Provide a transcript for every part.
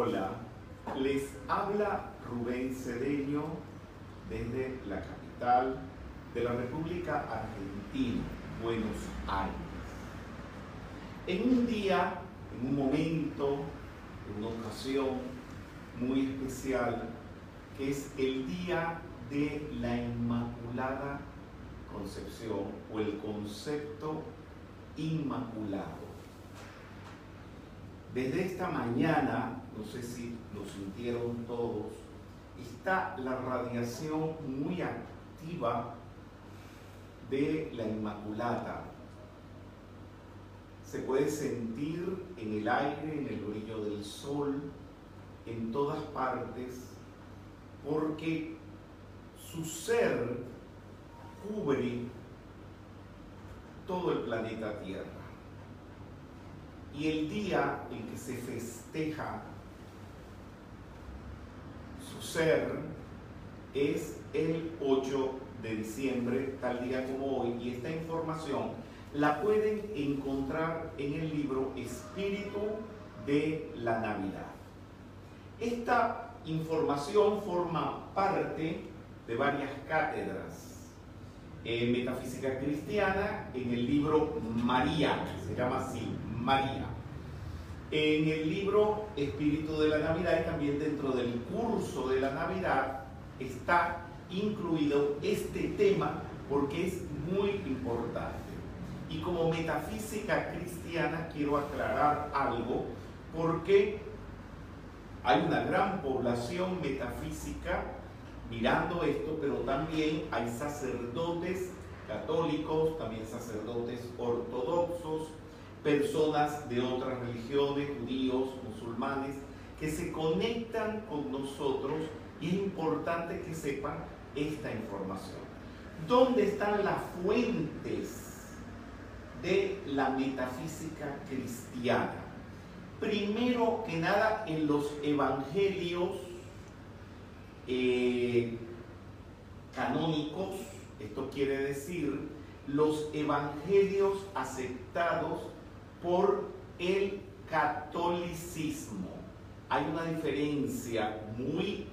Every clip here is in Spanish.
Hola, les habla Rubén Cedeño desde la capital de la República Argentina, Buenos Aires. En un día, en un momento, en una ocasión muy especial, que es el Día de la Inmaculada Concepción o el concepto inmaculado. Desde esta mañana, no sé si lo sintieron todos, está la radiación muy activa de la Inmaculada. Se puede sentir en el aire, en el brillo del sol, en todas partes, porque su ser cubre todo el planeta Tierra. Y el día en que se festeja ser es el 8 de diciembre, tal día como hoy, y esta información la pueden encontrar en el libro Espíritu de la Navidad. Esta información forma parte de varias cátedras en metafísica cristiana en el libro María, se llama así, María. En el libro Espíritu de la Navidad y también dentro del curso de la Navidad está incluido este tema porque es muy importante. Y como metafísica cristiana quiero aclarar algo porque hay una gran población metafísica mirando esto, pero también hay sacerdotes católicos, también sacerdotes ortodoxos, personas de otras religiones, judíos, musulmanes, que se conectan con nosotros y es importante que sepan esta información. ¿Dónde están las fuentes de la metafísica cristiana? Primero que nada en los evangelios eh, canónicos, esto quiere decir los evangelios aceptados por el catolicismo. Hay una diferencia muy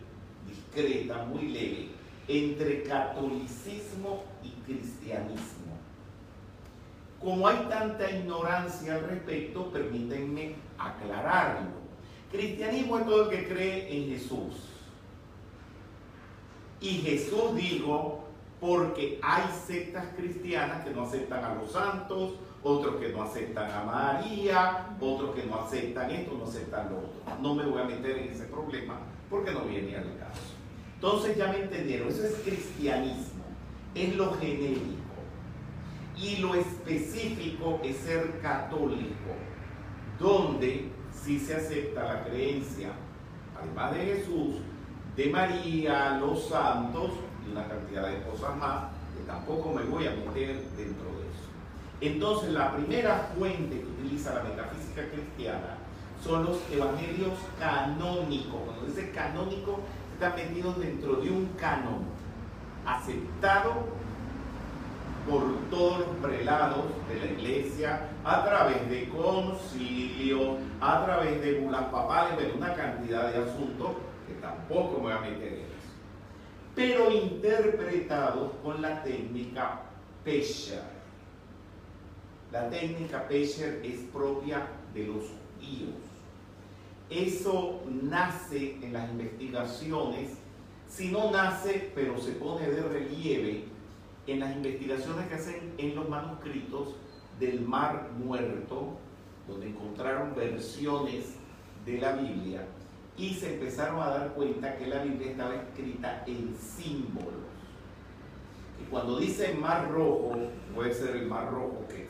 discreta, muy leve, entre catolicismo y cristianismo. Como hay tanta ignorancia al respecto, permítanme aclararlo. Cristianismo es todo el que cree en Jesús. Y Jesús dijo, porque hay sectas cristianas que no aceptan a los santos, otros que no aceptan a María, otros que no aceptan esto, no aceptan lo otro. No me voy a meter en ese problema porque no viene al caso. Entonces ya me entendieron, eso es cristianismo, es lo genérico. Y lo específico es ser católico, donde sí se acepta la creencia, además de Jesús, de María, los santos y una cantidad de cosas más, que tampoco me voy a meter dentro de. Entonces, la primera fuente que utiliza la metafísica cristiana son los evangelios canónicos. Cuando dice canónico, están metidos dentro de un canon, aceptado por todos los prelados de la iglesia, a través de concilios, a través de bulas papales, de una cantidad de asuntos que tampoco me voy a meter en eso. Pero interpretados con la técnica Pesher. La técnica Pesher es propia de los judíos. Eso nace en las investigaciones, si no nace, pero se pone de relieve en las investigaciones que hacen en los manuscritos del Mar Muerto, donde encontraron versiones de la Biblia y se empezaron a dar cuenta que la Biblia estaba escrita en símbolos. Y cuando dice Mar Rojo, puede ser el Mar Rojo que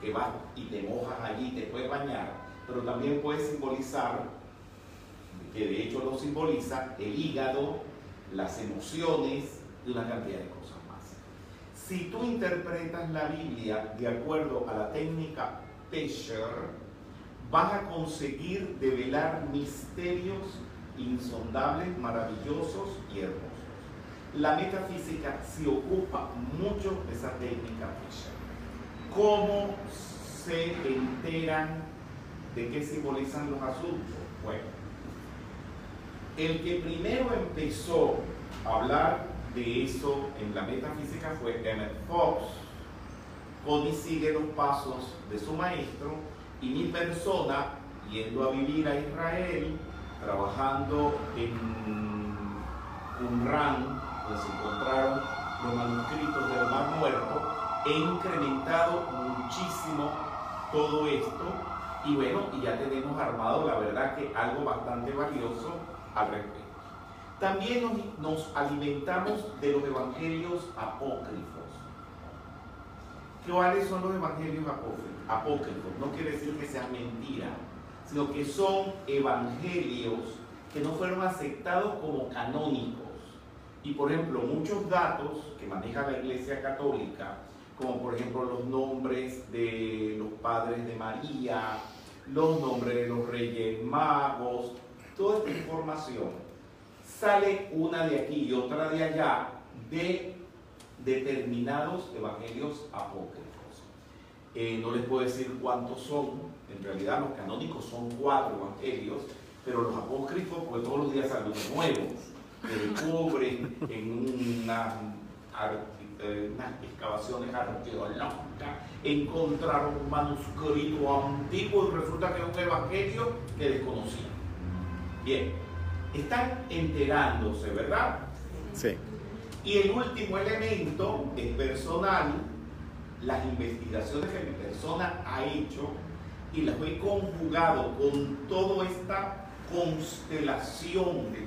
que vas y te mojas allí, te puedes bañar, pero también puede simbolizar, que de hecho lo simboliza, el hígado, las emociones y una cantidad de cosas más. Si tú interpretas la Biblia de acuerdo a la técnica Pesher, vas a conseguir develar misterios insondables, maravillosos y hermosos. La metafísica se ocupa mucho de esa técnica Pesher. ¿Cómo se enteran de qué simbolizan los asuntos? Bueno, El que primero empezó a hablar de eso en la metafísica fue Emmett Fox. Cody sigue los pasos de su maestro y mi persona, yendo a vivir a Israel, trabajando en Qumran, donde se encontraron los manuscritos del Mar Muerto, he incrementado muchísimo todo esto y bueno, y ya tenemos armado la verdad que algo bastante valioso al respecto. También nos, nos alimentamos de los evangelios apócrifos. ¿Cuáles son los evangelios apócrifos? No quiere decir que sean mentiras, sino que son evangelios que no fueron aceptados como canónicos. Y por ejemplo, muchos datos que maneja la Iglesia Católica, como por ejemplo los nombres de los padres de María, los nombres de los reyes magos, toda esta información, sale una de aquí y otra de allá de determinados evangelios apócrifos. Eh, no les puedo decir cuántos son, en realidad los canónicos son cuatro evangelios, pero los apócrifos, pues todos los días salen nuevos, que descubren en unas, eh, unas excavaciones arqueológicas, encontraron un manuscrito antiguo y resulta que es un evangelio que desconocían. Bien, están enterándose, ¿verdad? Sí. Y el último elemento es personal, las investigaciones que mi persona ha hecho y las he conjugado con toda esta constelación de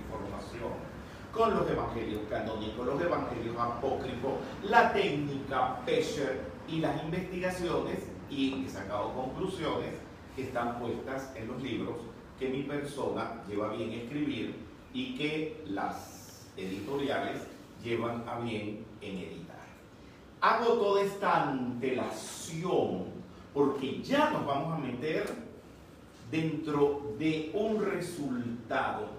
con los evangelios canónicos, los evangelios apócrifos, la técnica Pesher y las investigaciones y he sacado conclusiones que están puestas en los libros que mi persona lleva bien escribir y que las editoriales llevan a bien en editar. Hago toda esta antelación porque ya nos vamos a meter dentro de un resultado,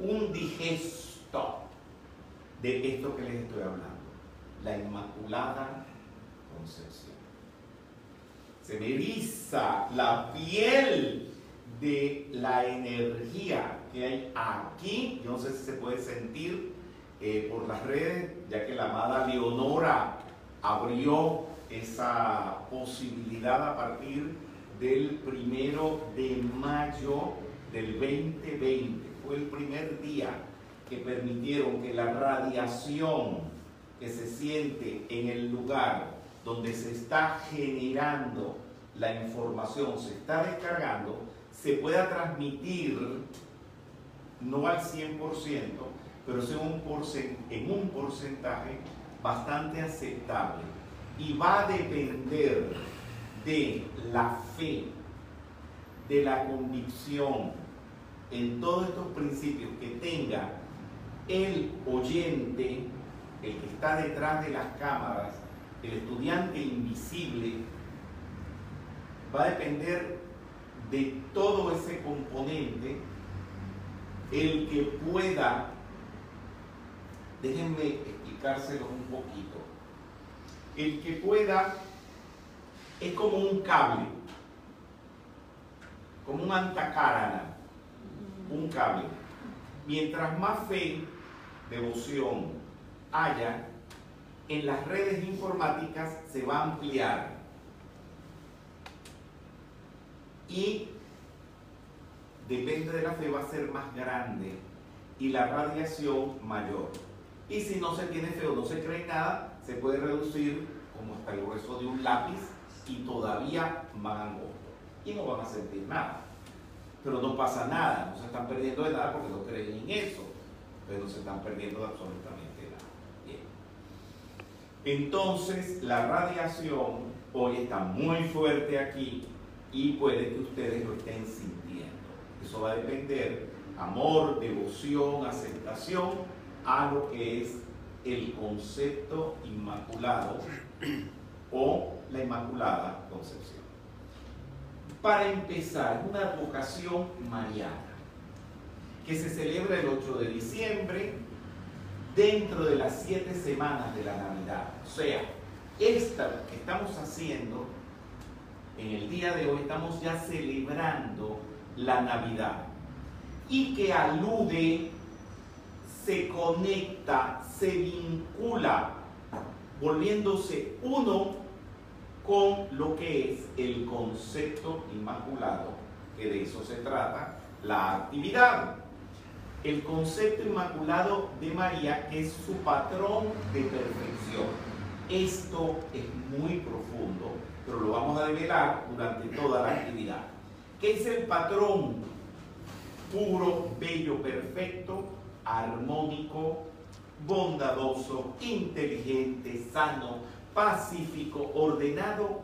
un digesto de esto que les estoy hablando, la Inmaculada Concepción. Se me eriza la piel de la energía que hay aquí, yo no sé si se puede sentir eh, por las redes, ya que la amada Leonora abrió esa posibilidad a partir del primero de mayo del 2020. Fue el primer día que permitieron que la radiación que se siente en el lugar donde se está generando la información, se está descargando, se pueda transmitir no al 100%, pero es en un porcentaje bastante aceptable. Y va a depender de la fe, de la convicción en todos estos principios que tenga el oyente, el que está detrás de las cámaras, el estudiante invisible, va a depender de todo ese componente el que pueda Déjenme explicárselo un poquito. El que pueda es como un cable, como un antacárana, un cable. Mientras más fe, devoción haya, en las redes informáticas se va a ampliar. Y depende de la fe, va a ser más grande y la radiación mayor. Y si no se tiene fe o no se cree nada, se puede reducir como hasta el grueso de un lápiz y todavía más angosto. Y no van a sentir nada. Pero no pasa nada, no se están perdiendo de nada porque no creen en eso. Pero se están perdiendo de absolutamente nada. Entonces, la radiación hoy está muy fuerte aquí y puede que ustedes lo estén sintiendo. Eso va a depender amor, devoción, aceptación a lo que es el concepto inmaculado o la Inmaculada Concepción. Para empezar, una advocación mariana que se celebra el 8 de diciembre dentro de las siete semanas de la Navidad. O sea, esta que estamos haciendo en el día de hoy, estamos ya celebrando la Navidad. y que alude, se conecta, se vincula, volviéndose uno con lo que es el concepto inmaculado, que de eso se trata la actividad. El concepto inmaculado de María, que es su patrón de perfección. Esto es muy profundo, pero lo vamos a develar durante toda la actividad. ¿Qué es el patrón puro, bello, perfecto, armónico, bondadoso, inteligente, sano, pacífico, ordenado,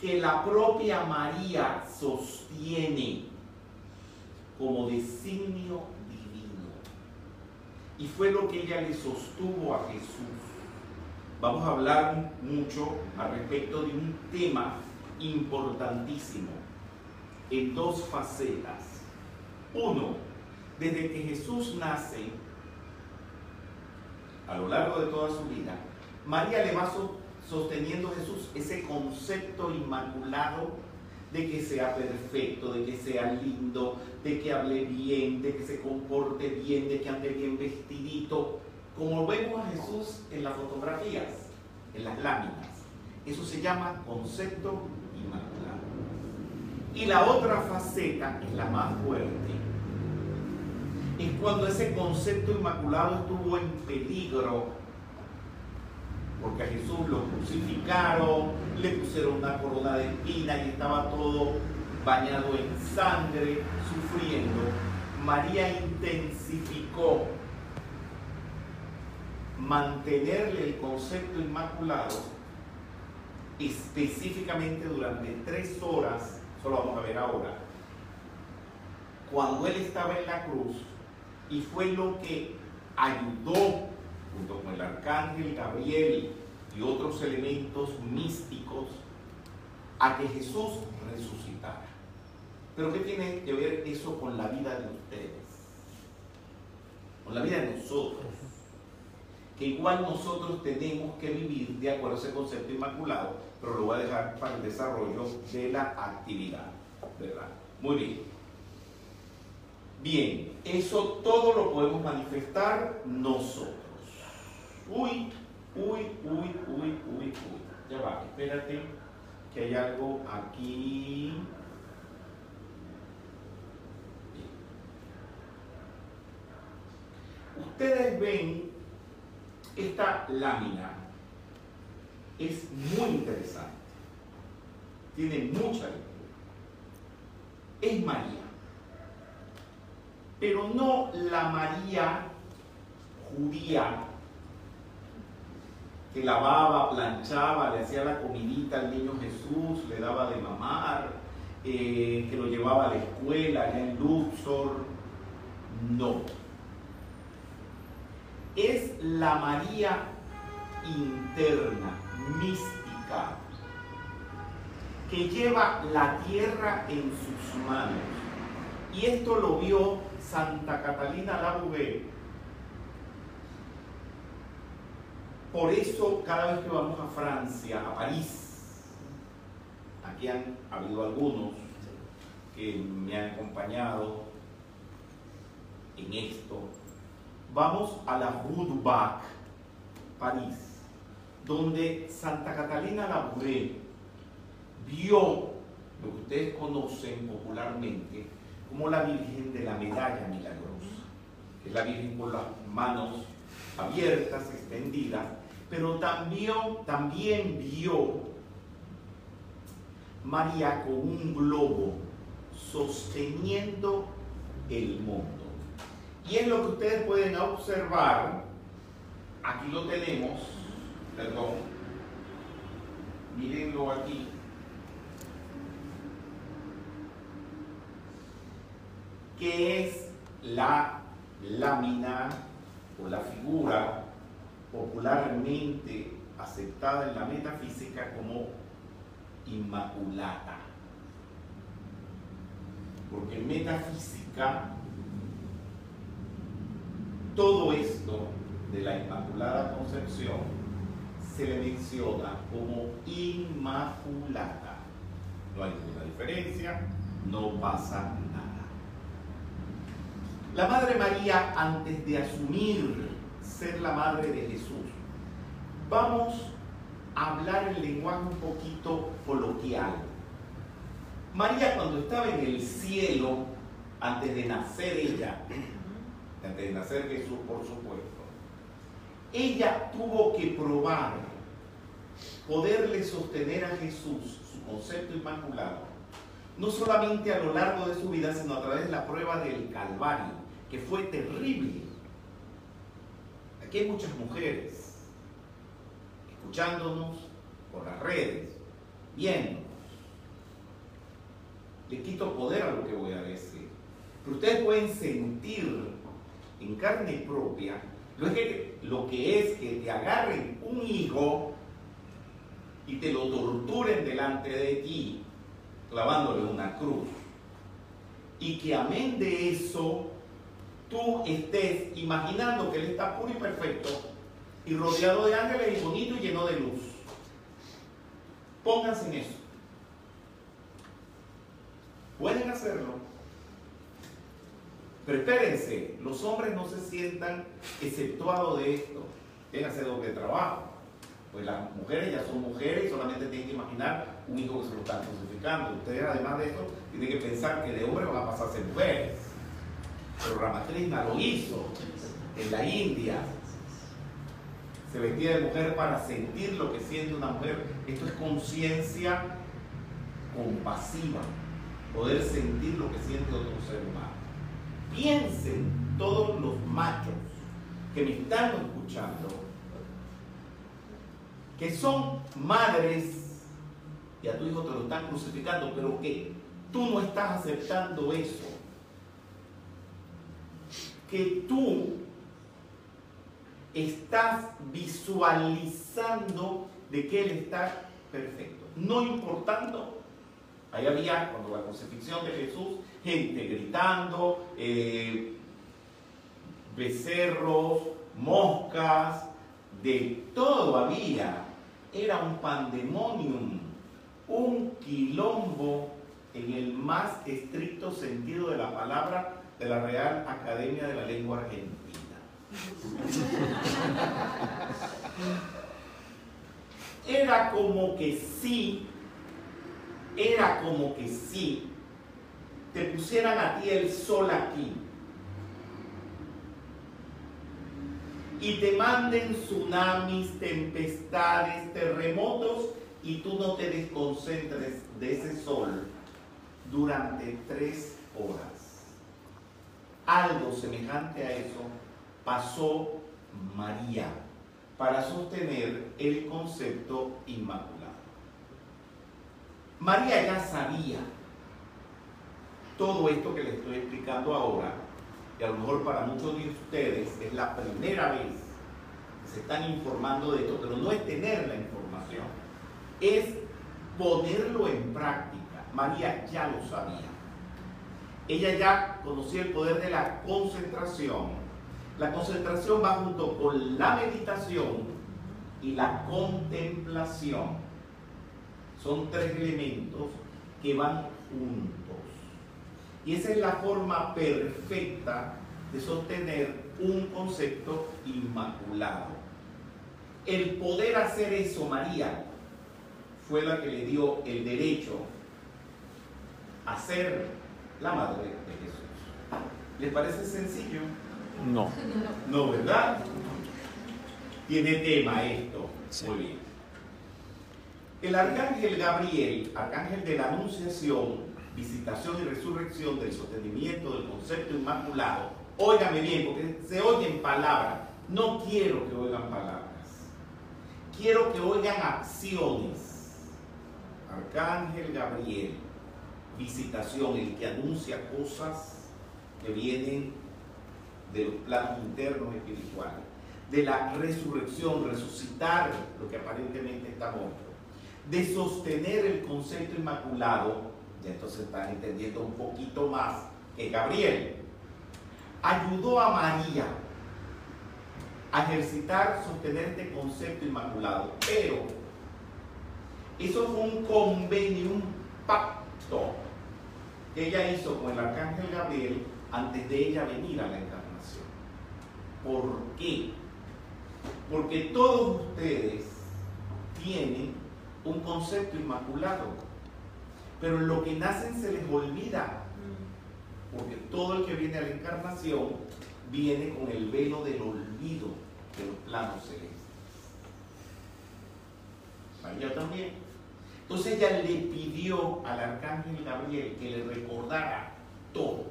que la propia María sostiene como designio divino. Y fue lo que ella le sostuvo a Jesús. Vamos a hablar mucho al respecto de un tema importantísimo en dos facetas. Uno, desde que Jesús nace, a lo largo de toda su vida, María le va sosteniendo Jesús ese concepto inmaculado de que sea perfecto, de que sea lindo, de que hable bien, de que se comporte bien, de que ande bien vestidito, como vemos a Jesús en las fotografías, en las láminas. Eso se llama concepto inmaculado. Y la otra faceta, es la más fuerte, es cuando ese concepto inmaculado estuvo en peligro porque a Jesús lo crucificaron, le pusieron una corona de espina y estaba todo bañado en sangre, sufriendo. María intensificó mantenerle el concepto inmaculado específicamente durante tres horas, eso lo vamos a ver ahora, cuando él estaba en la cruz y fue lo que ayudó junto con el arcángel Gabriel y otros elementos místicos, a que Jesús resucitara. Pero ¿qué tiene que ver eso con la vida de ustedes? Con la vida de nosotros. Que igual nosotros tenemos que vivir de acuerdo a ese concepto inmaculado, pero lo voy a dejar para el desarrollo de la actividad. ¿Verdad? Muy bien. Bien, eso todo lo podemos manifestar nosotros. Uy, uy, uy, uy, uy, uy. Ya va, espérate, que hay algo aquí. Ustedes ven esta lámina. Es muy interesante. Tiene mucha lectura. Es María. Pero no la María judía que lavaba, planchaba, le hacía la comidita al niño Jesús, le daba de mamar, eh, que lo llevaba a la escuela allá en Luxor. No. Es la María interna, mística, que lleva la tierra en sus manos. Y esto lo vio Santa Catalina Labouré Por eso cada vez que vamos a Francia, a París, aquí han habido algunos que me han acompañado en esto, vamos a la Rue du Bac, París, donde Santa Catalina Labouré vio lo que ustedes conocen popularmente como la Virgen de la Medalla Milagrosa, que es la Virgen con las manos abiertas, extendidas, pero también, también vio María con un globo sosteniendo el mundo. Y es lo que ustedes pueden observar, aquí lo tenemos, perdón, mírenlo aquí. que es la lámina o la figura popularmente aceptada en la metafísica como inmaculada. Porque en metafísica todo esto de la Inmaculada Concepción se le menciona como inmaculada. No hay ninguna diferencia, no pasa nada. La Madre María, antes de asumir ser la Madre de Jesús, vamos a hablar el lenguaje un poquito coloquial. María cuando estaba en el cielo, antes de nacer ella, antes de nacer Jesús, por supuesto, ella tuvo que probar poderle sostener a Jesús su concepto inmaculado, no solamente a lo largo de su vida, sino a través de la prueba del Calvario, que fue terrible. Aquí hay muchas mujeres escuchándonos por las redes, viéndonos. Le quito poder a lo que voy a decir. Pero ustedes pueden sentir en carne propia lo que, lo que es que te agarren un hijo y te lo torturen delante de ti, clavándole una cruz. Y que amén de eso, tú estés imaginando que Él está puro y perfecto y rodeado de ángeles y bonito y lleno de luz. Pónganse en eso. Pueden hacerlo. Pero espérense, los hombres no se sientan exceptuados de esto. Tienen que hacer doble trabajo. Pues las mujeres ya son mujeres y solamente tienen que imaginar un hijo que se lo están crucificando. Ustedes además de esto tienen que pensar que de hombre van a pasar a ser mujeres. Pero Ramakrishna lo hizo en la India. Se vestía de mujer para sentir lo que siente una mujer. Esto es conciencia compasiva. Poder sentir lo que siente otro ser humano. Piensen todos los machos que me están escuchando que son madres y a tu hijo te lo están crucificando, pero que tú no estás aceptando eso. Que tú estás visualizando de que Él está perfecto. No importando, ahí había cuando la crucifixión de Jesús, gente gritando, eh, becerros, moscas, de todo había era un pandemonium, un quilombo en el más estricto sentido de la palabra de la Real Academia de la Lengua Argentina. Era como que sí, era como que sí, te pusieran a ti el sol aquí y te manden tsunamis, tempestades, terremotos y tú no te desconcentres de ese sol durante tres horas. Algo semejante a eso pasó María para sostener el concepto inmaculado. María ya sabía todo esto que le estoy explicando ahora y a lo mejor para muchos de ustedes es la primera vez que se están informando de esto, pero no es tener la información, es ponerlo en práctica. María ya lo sabía. Ella ya conocía el poder de la concentración. La concentración va junto con la meditación y la contemplación. Son tres elementos que van juntos. Y esa es la forma perfecta de sostener un concepto inmaculado. El poder hacer eso, María, fue la que le dio el derecho a ser la madre de Jesús. ¿Les parece sencillo? No. No, ¿verdad? Tiene tema esto. Muy bien. El arcángel Gabriel, arcángel de la Anunciación, visitación y resurrección del sostenimiento del concepto inmaculado, óigame bien, porque se oyen palabras. No quiero que oigan palabras. Quiero que oigan acciones. Arcángel Gabriel, visitación, el que anuncia cosas que vienen de los planos internos espirituales, de la resurrección, resucitar lo que aparentemente está muerto, de sostener el concepto inmaculado y entonces están entendiendo un poquito más que Gabriel ayudó a María a ejercitar, sostener este concepto inmaculado. Pero eso fue un convenio, un pacto que ella hizo con el arcángel Gabriel antes de ella venir a la encarnación. ¿Por qué? Porque todos ustedes tienen un concepto inmaculado, pero en lo que nacen se les olvida, porque todo el que viene a la encarnación viene con el velo del olvido de los planos celestes. María también. Entonces ella le pidió al arcángel Gabriel que le recordara todo.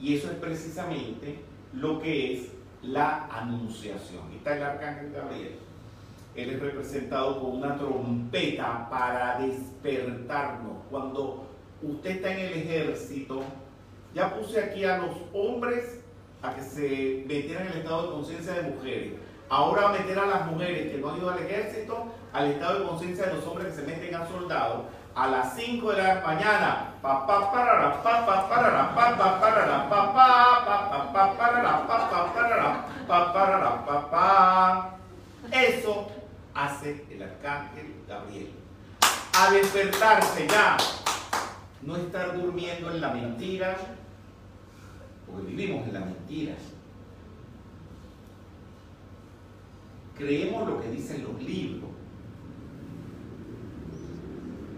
Y eso es precisamente lo que es la anunciación. está el arcángel Gabriel. Él es representado con una trompeta para despertarnos. Cuando usted está en el ejército, ya puse aquí a los hombres a que se metieran en el estado de conciencia de mujeres. Ahora meter a las mujeres que no han ido al ejército al estado de conciencia de los hombres que se meten a soldados a las 5 de la mañana. Eso hace el arcángel Gabriel. A despertarse ya, no estar durmiendo en la mentira, porque vivimos en la mentira. Creemos lo que dicen los libros.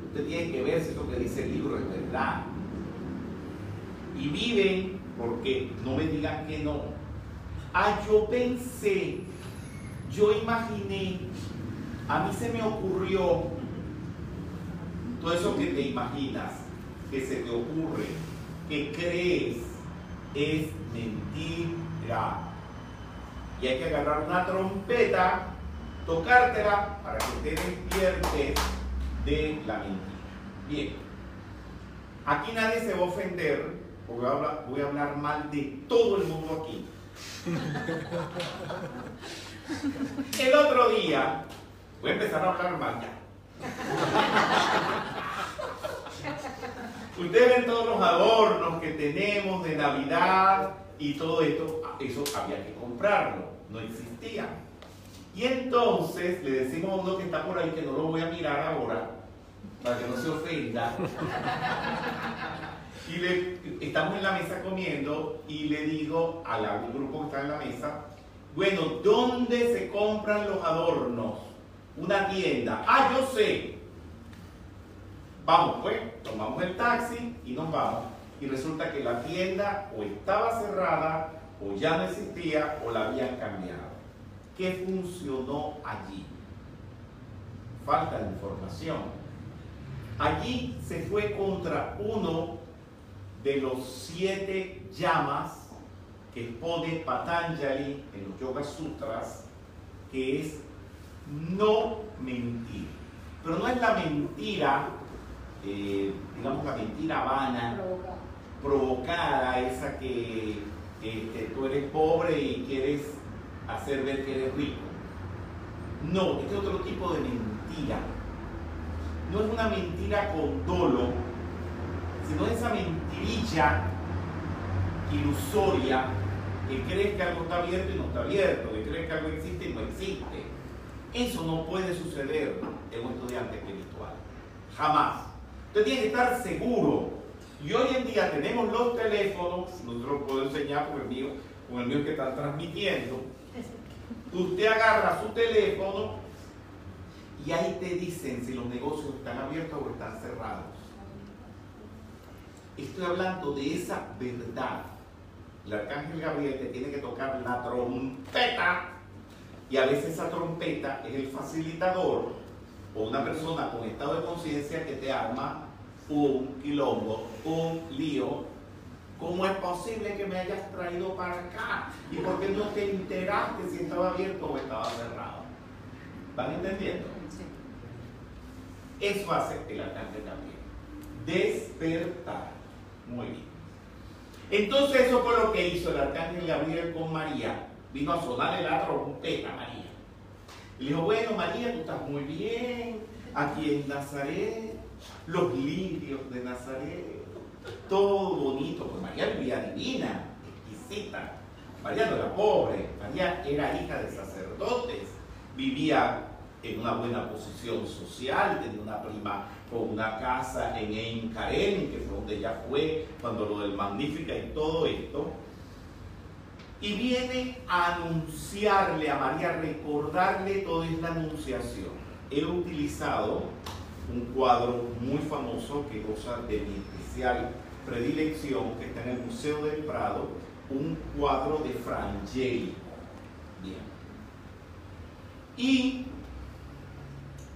Usted tiene que ver si lo que dice el libro es verdad. Y viven porque no me digan que no. Ah, yo pensé, yo imaginé, a mí se me ocurrió todo eso que te imaginas, que se te ocurre, que crees, es mentira. Y hay que agarrar una trompeta, tocártela para que te despiertes de la mentira. Bien, aquí nadie se va a ofender, porque voy a hablar, mal de todo el mundo aquí. El otro día, voy a empezar a hablar mal ya. Ustedes ven todos los adornos que tenemos de Navidad y todo esto, eso había que comprarlo, no existía. Y entonces le decimos a uno que está por ahí que no lo voy a mirar ahora, para que no se ofenda. Y le, estamos en la mesa comiendo y le digo al grupo que está en la mesa, bueno, ¿dónde se compran los adornos? Una tienda. Ah, yo sé. Vamos, pues, tomamos el taxi y nos vamos. Y resulta que la tienda o estaba cerrada o ya no existía o la habían cambiado. ¿Qué funcionó allí? Falta de información. Allí se fue contra uno de los siete llamas que expone Patanjali en los Yoga Sutras, que es no mentir. Pero no es la mentira, eh, digamos la mentira vana, provocada, esa que, que tú eres pobre y quieres hacer ver que eres rico. No, este es otro tipo de mentira. No es una mentira con dolo, sino esa mentirilla ilusoria que crees que algo está abierto y no está abierto, que crees que algo existe y no existe. Eso no puede suceder en un estudiante espiritual. Jamás. Usted tiene que estar seguro. Y hoy en día tenemos los teléfonos, nosotros lo puedo enseñar con el mío, con el mío que está transmitiendo, Usted agarra su teléfono y ahí te dicen si los negocios están abiertos o están cerrados. Estoy hablando de esa verdad. El arcángel Gabriel te tiene que tocar la trompeta y a veces esa trompeta es el facilitador o una persona con estado de conciencia que te arma un quilombo, un lío ¿Cómo es posible que me hayas traído para acá? ¿Y por qué no te enteraste si estaba abierto o estaba cerrado? ¿Van entendiendo? Eso hace el arcángel también. Despertar. Muy bien. Entonces eso fue lo que hizo el arcángel Gabriel con María. Vino a sonarle la trompeta a María. Le dijo, bueno María, tú estás muy bien. Aquí en Nazaret, los lirios de Nazaret todo bonito, pues María vivía divina, exquisita. María no era pobre, María era hija de sacerdotes, vivía en una buena posición social, tenía una prima con una casa en Encarén, que fue donde ella fue, cuando lo del Magnífica y todo esto. Y viene a anunciarle a María, recordarle toda la anunciación. He utilizado un cuadro muy famoso que goza de mi especial predilección, que está en el Museo del Prado, un cuadro de Frangeli. Bien. Y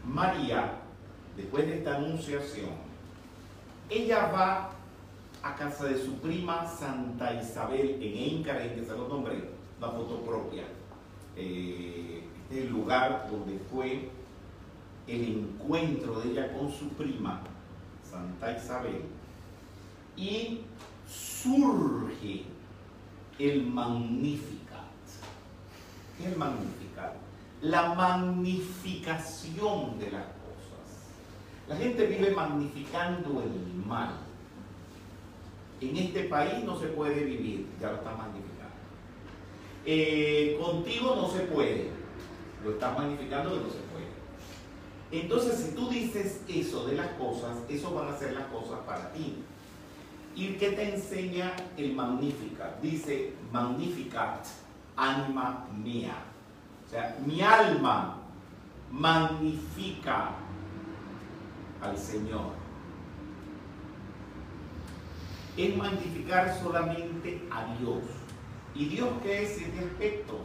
María, después de esta anunciación, ella va a casa de su prima Santa Isabel en Encarén, que se lo nombré, la foto propia. Eh, este es el lugar donde fue el encuentro de ella con su prima, Santa Isabel, y surge el Magnificat. ¿Qué es el Magnificat? La magnificación de las cosas. La gente vive magnificando el mal. En este país no se puede vivir, ya lo estás magnificando. Eh, contigo no se puede, lo estás magnificando que se puede. Entonces, si tú dices eso de las cosas, eso van a ser las cosas para ti. ¿Y qué te enseña el Magnificat? Dice, Magnificat, anima mía. O sea, mi alma magnifica al Señor. Es magnificar solamente a Dios. ¿Y Dios qué es? Siete aspectos.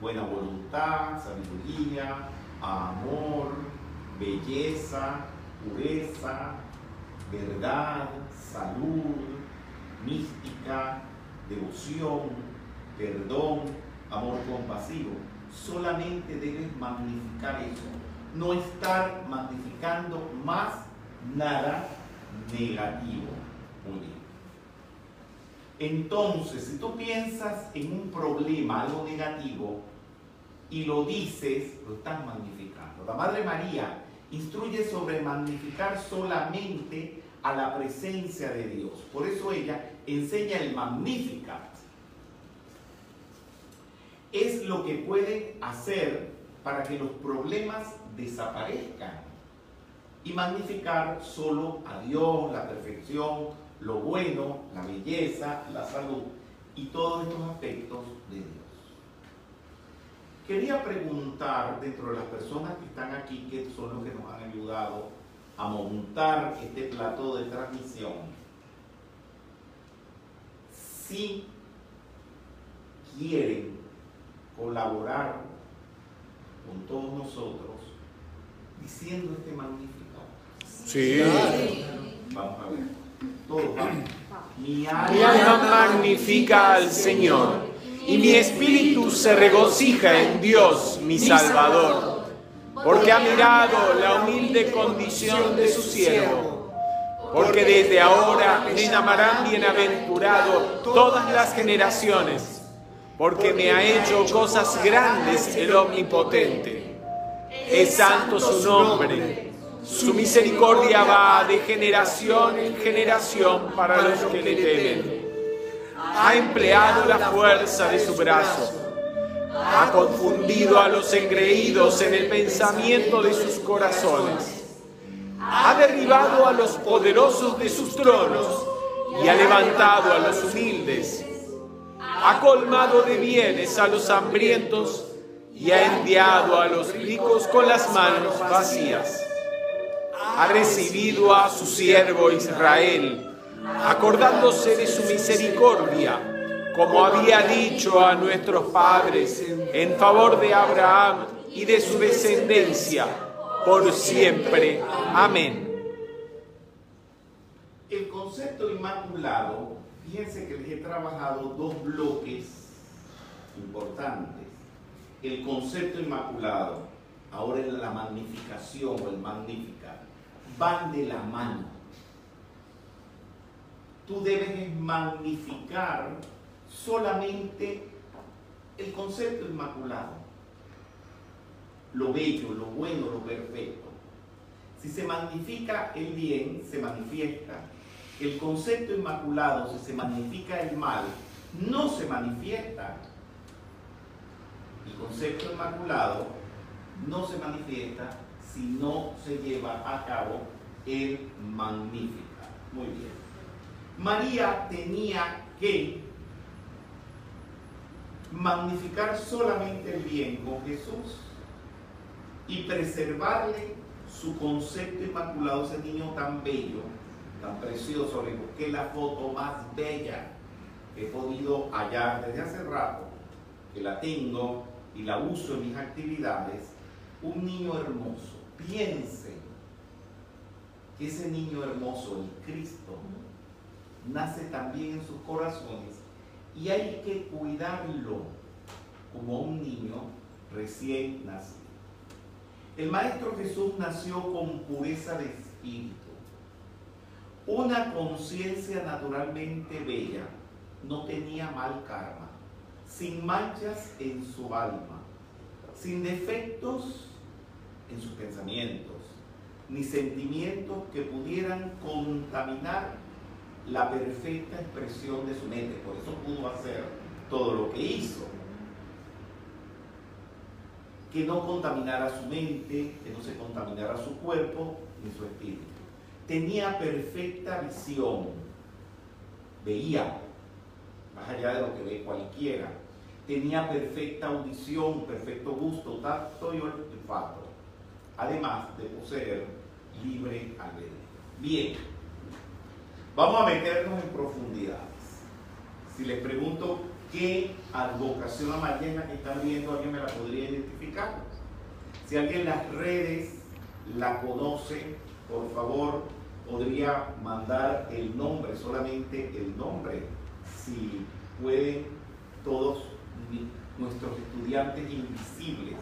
Buena voluntad, sabiduría, amor, belleza, pureza, verdad, salud, mística, devoción, perdón, amor compasivo. Solamente debes magnificar eso. No estar magnificando más nada negativo. Entonces, si tú piensas en un problema, algo negativo, y lo dices, lo estás magnificando. La Madre María instruye sobre magnificar solamente a la presencia de Dios. Por eso ella enseña el Magnificat. Es lo que puede hacer para que los problemas desaparezcan y magnificar solo a Dios, la perfección, lo bueno, la belleza, la salud y todos estos aspectos de Dios. Quería preguntar dentro de las personas que están aquí, que son los que nos han ayudado a montar este plato de transmisión, si quieren colaborar con todos nosotros diciendo este magnífico. Sí. Vamos a ver. Todos vamos. Mi alma magnifica al Señor y mi espíritu se regocija en Dios, mi Salvador, porque ha mirado la humilde condición de su siervo. Porque desde ahora me llamarán bienaventurado todas las generaciones, porque me ha hecho cosas grandes el Omnipotente. Es santo su nombre. Su misericordia va de generación en generación para los que le temen ha empleado la fuerza de su brazo, ha confundido a los engreídos en el pensamiento de sus corazones, ha derribado a los poderosos de sus tronos y ha levantado a los humildes, ha colmado de bienes a los hambrientos y ha enviado a los ricos con las manos vacías. Ha recibido a su siervo Israel, acordándose de su misericordia, como había dicho a nuestros padres, en favor de Abraham y de su descendencia, por siempre. Amén. El concepto inmaculado, fíjense que les he trabajado dos bloques importantes. El concepto inmaculado, ahora es la magnificación o el magnífica, van de la mano tú debes magnificar solamente el concepto inmaculado, lo bello, lo bueno, lo perfecto. Si se magnifica el bien, se manifiesta. El concepto inmaculado, si se magnifica el mal, no se manifiesta. El concepto inmaculado no se manifiesta si no se lleva a cabo el magnífico. Muy bien. María tenía que magnificar solamente el bien con Jesús y preservarle su concepto inmaculado, ese niño tan bello, tan precioso. Le busqué la foto más bella que he podido hallar desde hace rato, que la tengo y la uso en mis actividades. Un niño hermoso. Piensen que ese niño hermoso, el Cristo, nace también en sus corazones y hay que cuidarlo como un niño recién nacido. El Maestro Jesús nació con pureza de espíritu, una conciencia naturalmente bella, no tenía mal karma, sin manchas en su alma, sin defectos en sus pensamientos, ni sentimientos que pudieran contaminar la perfecta expresión de su mente. Por eso pudo hacer todo lo que hizo. Que no contaminara su mente, que no se contaminara su cuerpo ni su espíritu. Tenía perfecta visión. Veía más allá de lo que ve cualquiera. Tenía perfecta audición, perfecto gusto, tacto y olfato. Además de poseer libre albedrío. Bien, Vamos a meternos en profundidades. Si les pregunto qué advocación amarilla están viendo, ¿alguien me la podría identificar? Si alguien en las redes la conoce, por favor, podría mandar el nombre, solamente el nombre, si pueden todos nuestros estudiantes invisibles.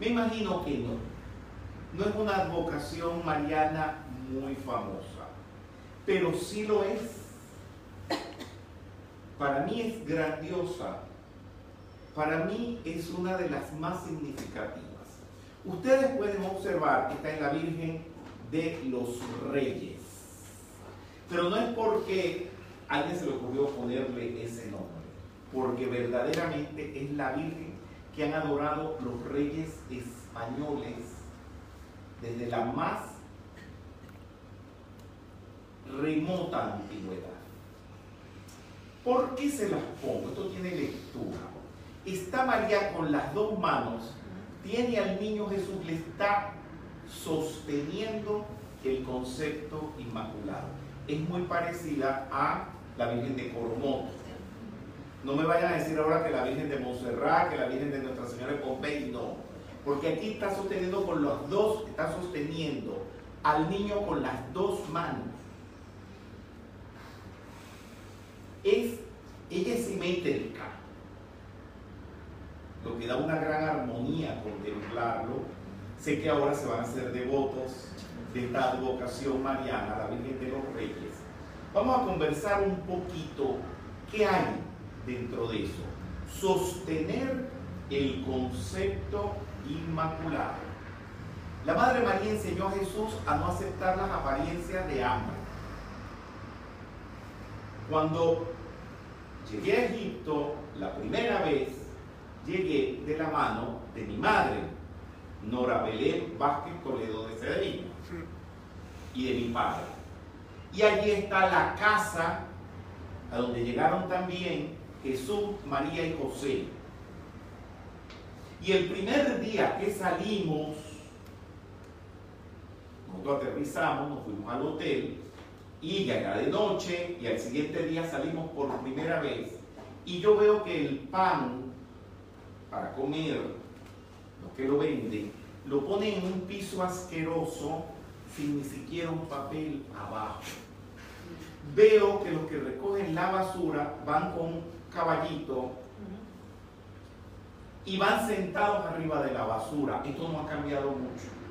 Me imagino que no. No es una advocación mariana muy famosa pero sí lo es. Para mí es grandiosa. Para mí es una de las más significativas. Ustedes pueden observar que está en la Virgen de los Reyes. Pero no es porque a alguien se le ocurrió ponerle ese nombre, porque verdaderamente es la Virgen que han adorado los reyes españoles desde la más remota antigüedad. ¿Por qué se las pongo? Esto tiene lectura. Está María con las dos manos, tiene al niño Jesús, le está sosteniendo el concepto inmaculado. Es muy parecida a la Virgen de Coromoto. No me vayan a decir ahora que la Virgen de Montserrat, que la Virgen de Nuestra Señora de Pompey, no. Porque aquí está sosteniendo con los dos, está sosteniendo al niño con las dos manos. Es, ella es simétrica, lo que da una gran armonía contemplarlo. Sé que ahora se van a hacer devotos de esta advocación mariana, la Virgen de los Reyes. Vamos a conversar un poquito qué hay dentro de eso. Sostener el concepto inmaculado. La Madre María enseñó a Jesús a no aceptar las apariencias de hambre. Cuando llegué a Egipto la primera vez, llegué de la mano de mi madre, Nora Belén Vázquez Toledo de Cedrino, y de mi padre. Y allí está la casa a donde llegaron también Jesús, María y José. Y el primer día que salimos, nosotros aterrizamos, nos fuimos al hotel, y ya de noche y al siguiente día salimos por primera vez y yo veo que el pan para comer, lo que lo venden, lo ponen en un piso asqueroso sin ni siquiera un papel abajo. Veo que los que recogen la basura van con un caballito y van sentados arriba de la basura. Esto no ha cambiado mucho.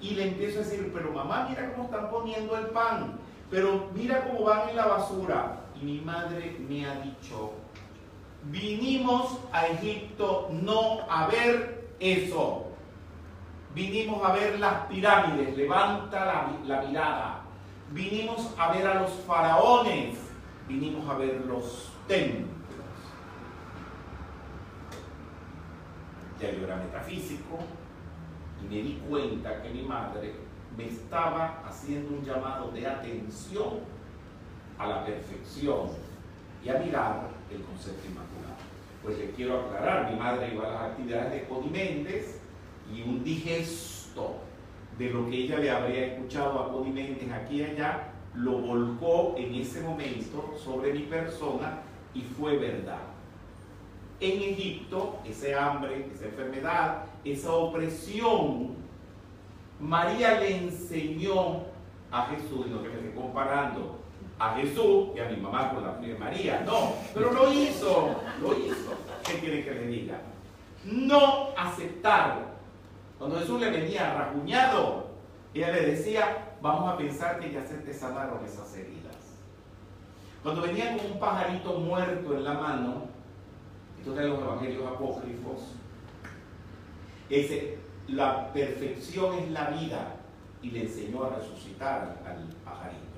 Y le empiezo a decir, pero mamá, mira cómo están poniendo el pan, pero mira cómo van en la basura. Y mi madre me ha dicho, vinimos a Egipto no a ver eso. Vinimos a ver las pirámides, levanta la, la mirada. Vinimos a ver a los faraones, vinimos a ver los templos. Ya yo era metafísico, y me di cuenta que mi madre me estaba haciendo un llamado de atención a la perfección y a mirar el concepto inmaculado. Pues le quiero aclarar, mi madre iba a las actividades de Connie Méndez y un digesto de lo que ella le habría escuchado a Connie Méndez aquí y allá, lo volcó en ese momento sobre mi persona y fue verdad. En Egipto, ese hambre, esa enfermedad, esa opresión, María le enseñó a Jesús, y no que me esté comparando a Jesús y a mi mamá con la de María, no, pero lo hizo, lo hizo. ¿Qué quiere que le diga? No aceptarlo. Cuando Jesús le venía rajuñado, ella le decía, vamos a pensar que ya se te sanaron esas heridas. Cuando venía con un pajarito muerto en la mano, esto de los evangelios apócrifos, ese, la perfección es la vida y le enseñó a resucitar al pajarito.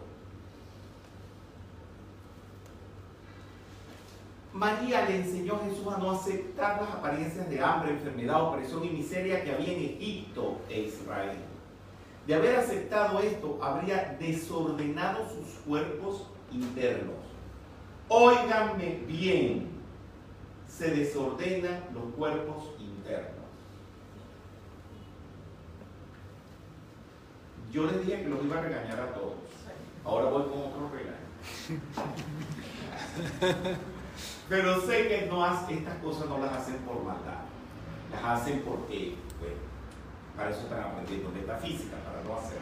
María le enseñó a Jesús a no aceptar las apariencias de hambre, enfermedad, opresión y miseria que había en Egipto e Israel. De haber aceptado esto, habría desordenado sus cuerpos internos. Óiganme bien, se desordenan los cuerpos internos. Yo les dije que los iba a regañar a todos. Ahora voy con otro regaño. Pero sé que no estas cosas no las hacen por maldad. Las hacen porque, bueno, para eso están aprendiendo metafísica, para no hacerlo.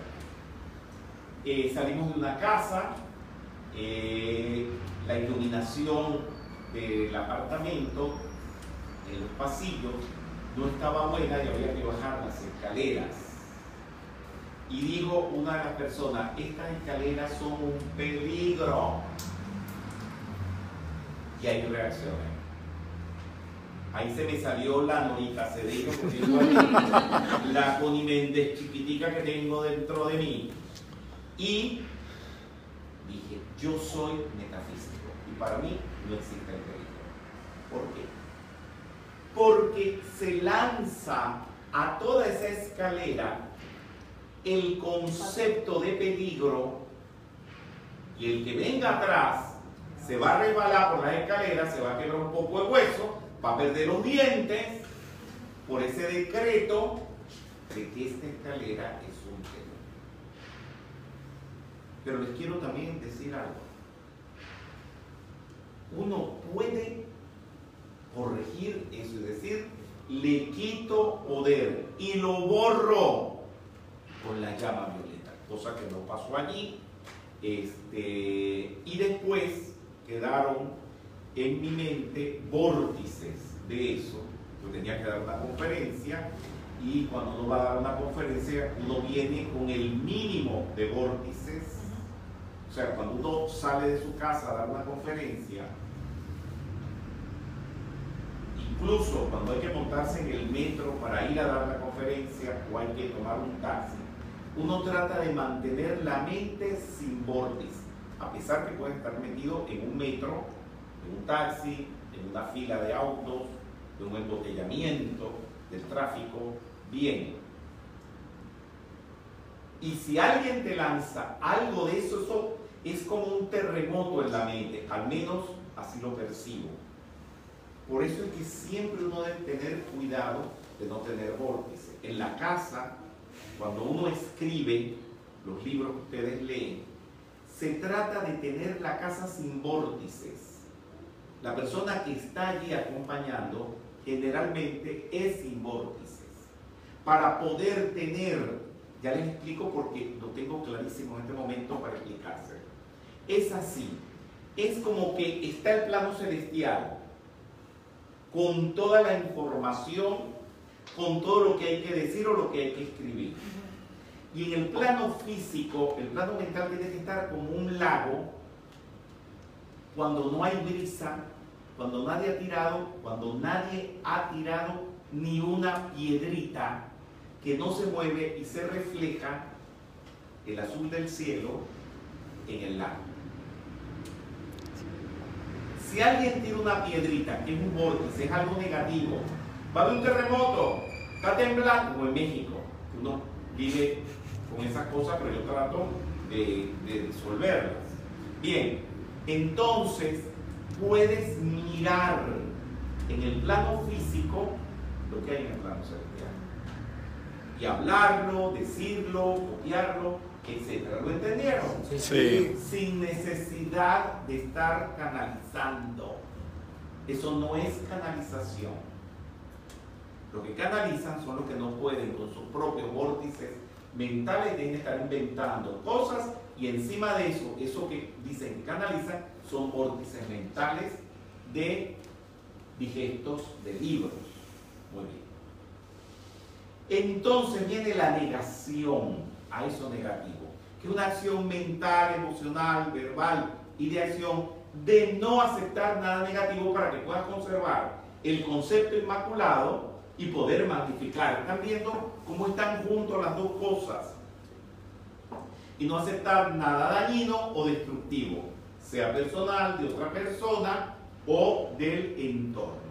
Eh, salimos de una casa, eh, la iluminación del apartamento, en los pasillos, no estaba buena y había que bajar las escaleras. Y dijo una de las personas, estas escaleras son un peligro. Y hay reacciones. Ahí se me salió la Norita tengo ahí, la Coniméndez chiquitica que tengo dentro de mí. Y dije, yo soy metafísico y para mí no existe el peligro. ¿Por qué? Porque se lanza a toda esa escalera el concepto de peligro y el que venga atrás se va a resbalar por las escaleras, se va a quebrar un poco de hueso, va a perder los dientes por ese decreto de que esta escalera es un peligro. Pero les quiero también decir algo uno puede corregir eso, es decir, le quito poder y lo borro con la llama violeta, cosa que no pasó allí. Este, y después quedaron en mi mente vórtices de eso. Yo tenía que dar una conferencia y cuando uno va a dar una conferencia, uno viene con el mínimo de vórtices. O sea, cuando uno sale de su casa a dar una conferencia, Incluso cuando hay que montarse en el metro para ir a dar la conferencia o hay que tomar un taxi, uno trata de mantener la mente sin vórtice, a pesar que puede estar metido en un metro, en un taxi, en una fila de autos, en un embotellamiento del tráfico, bien. Y si alguien te lanza algo de eso, eso es como un terremoto en la mente, al menos así lo percibo. Por eso es que siempre uno debe tener cuidado de no tener vórtice. En la casa, cuando uno escribe los libros que ustedes leen, se trata de tener la casa sin vórtices. La persona que está allí acompañando generalmente es sin vórtices. Para poder tener, ya les explico porque lo tengo clarísimo en este momento para explicarse. Es así. Es como que está el plano celestial con toda la información, con todo lo que hay que decir o lo que hay que escribir. Y en el plano físico, el plano mental tiene que estar como un lago cuando no hay brisa, cuando nadie ha tirado, cuando nadie ha tirado ni una piedrita que no se mueve y se refleja el azul del cielo en el lago. Si alguien tira una piedrita, que es un vórtice, es algo negativo, va a haber un terremoto, está temblando, como en México, uno vive con con esas cosas, pero yo trato de, de resolverlas. Bien, entonces puedes mirar en el plano físico lo que hay en el plano celestial. Y hablarlo, decirlo, copiarlo, etc. ¿Lo entendieron? Sí. Sin necesidad de estar canalizando. Eso no es canalización. Lo que canalizan son los que no pueden con sus propios vórtices mentales, deben estar inventando cosas y encima de eso, eso que dicen que canalizan son vórtices mentales de digestos de libros. Muy bien. Entonces viene la negación a eso negativo, que es una acción mental, emocional, verbal y de acción de no aceptar nada negativo para que puedas conservar el concepto inmaculado y poder magnificar. ¿Están viendo cómo están juntos las dos cosas? Y no aceptar nada dañino o destructivo, sea personal, de otra persona o del entorno.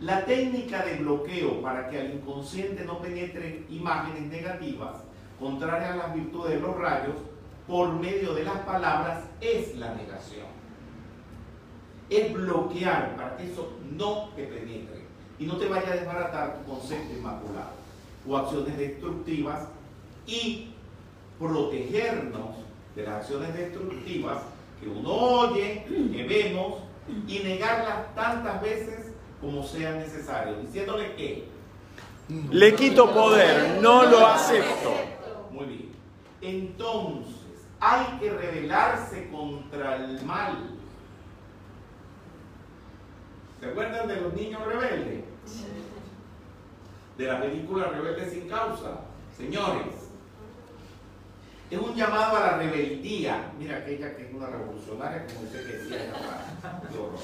La técnica de bloqueo para que al inconsciente no penetren imágenes negativas, contrarias a las virtudes de los rayos, por medio de las palabras, es la negación. Es bloquear para que eso no te penetre y no te vaya a desbaratar tu concepto inmaculado o acciones destructivas y protegernos de las acciones destructivas que uno oye, que vemos y negarlas tantas veces como sea necesario, diciéndole que Le quito poder, no lo acepto. Muy bien. Entonces, hay que rebelarse contra el mal. ¿Se acuerdan de los niños rebeldes? De la película Rebelde sin causa. Señores, es un llamado a la rebeldía. Mira aquella que es una revolucionaria, como usted que decía, horror.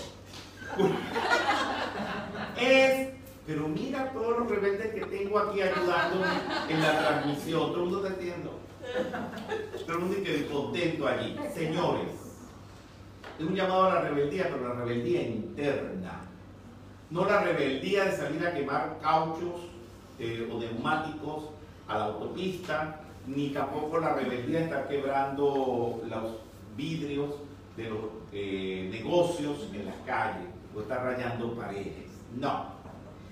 Es, pero mira todos los rebeldes que tengo aquí ayudándome en la transmisión. Todo el mundo está entiendo. Todo el mundo quede contento allí. Señores, es un llamado a la rebeldía, pero la rebeldía interna. No la rebeldía de salir a quemar cauchos eh, o neumáticos a la autopista, ni tampoco la rebeldía de estar quebrando los vidrios de los eh, negocios en las calles o estar rayando paredes. No.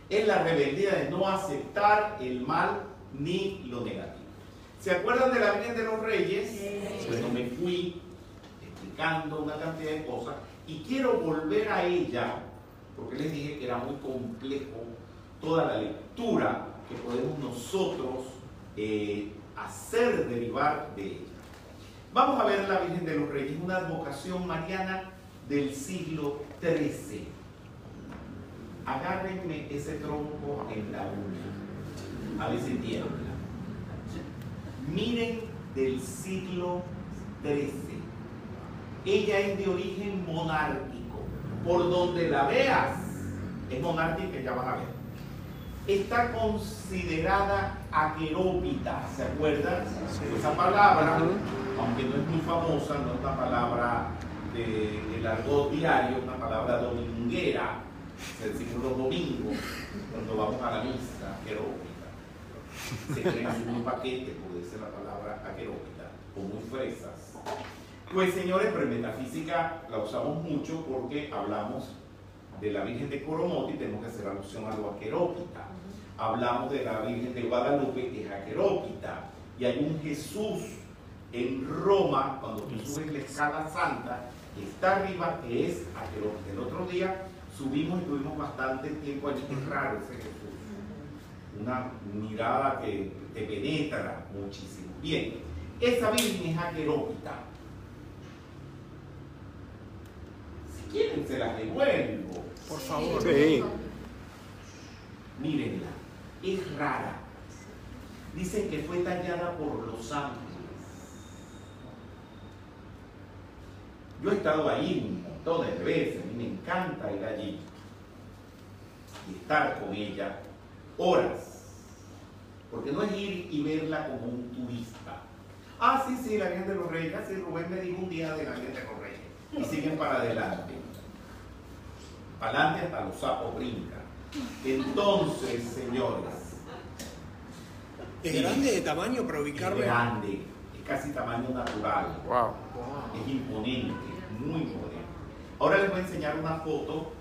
Es la rebeldía de no aceptar el mal ni lo negativo. ¿Se acuerdan de la Virgen de los Reyes? Bueno, me fui explicando una cantidad de cosas y quiero volver a ella porque les dije que era muy complejo toda la lectura que podemos nosotros eh, hacer derivar de ella. Vamos a ver la Virgen de los Reyes, una advocación mariana del siglo XIII. Agárrenme ese tronco en la uña, a si tiembla. Miren del siglo XIII. Ella es de origen monárquico. Por donde la veas, es monárquica, ya vas a ver. Está considerada aquerópita, ¿se acuerdan? Esa palabra, aunque no es muy famosa, no es una palabra de, de argot diario, una palabra dominguera, decimos los domingos, cuando vamos a la misa, aquerópita. Se creen así un paquete, por decir la palabra aquerópita, o muy fresas. Pues señores, pero en metafísica la usamos mucho porque hablamos de la Virgen de Coromote y tenemos que hacer alusión a lo aquerópita. Hablamos de la Virgen de Guadalupe que es aquerópita. Y hay un Jesús en Roma, cuando tú subes la escala santa, que está arriba, que es aquerópita. El otro día subimos y tuvimos bastante tiempo allí. Es raro ese Jesús. Una mirada que te penetra muchísimo. Bien, esa Virgen es aquerópita. Quieren se las devuelvo. Por favor. Sí. Mírenla, es rara. Dicen que fue tallada por los ángeles. Yo he estado ahí un montón de veces, a mí me encanta ir allí y estar con ella horas. Porque no es ir y verla como un turista. Ah, sí, sí, la Virgen de los Reyes. Sí, Rubén me dijo un día de la Virgen de los Reyes. Y siguen para adelante para adelante hasta los sapos brincan. Entonces, señores, ¿Es grande de tamaño para ubicarlo? Es grande, es casi tamaño natural. Wow. Es imponente, muy imponente. Ahora les voy a enseñar una foto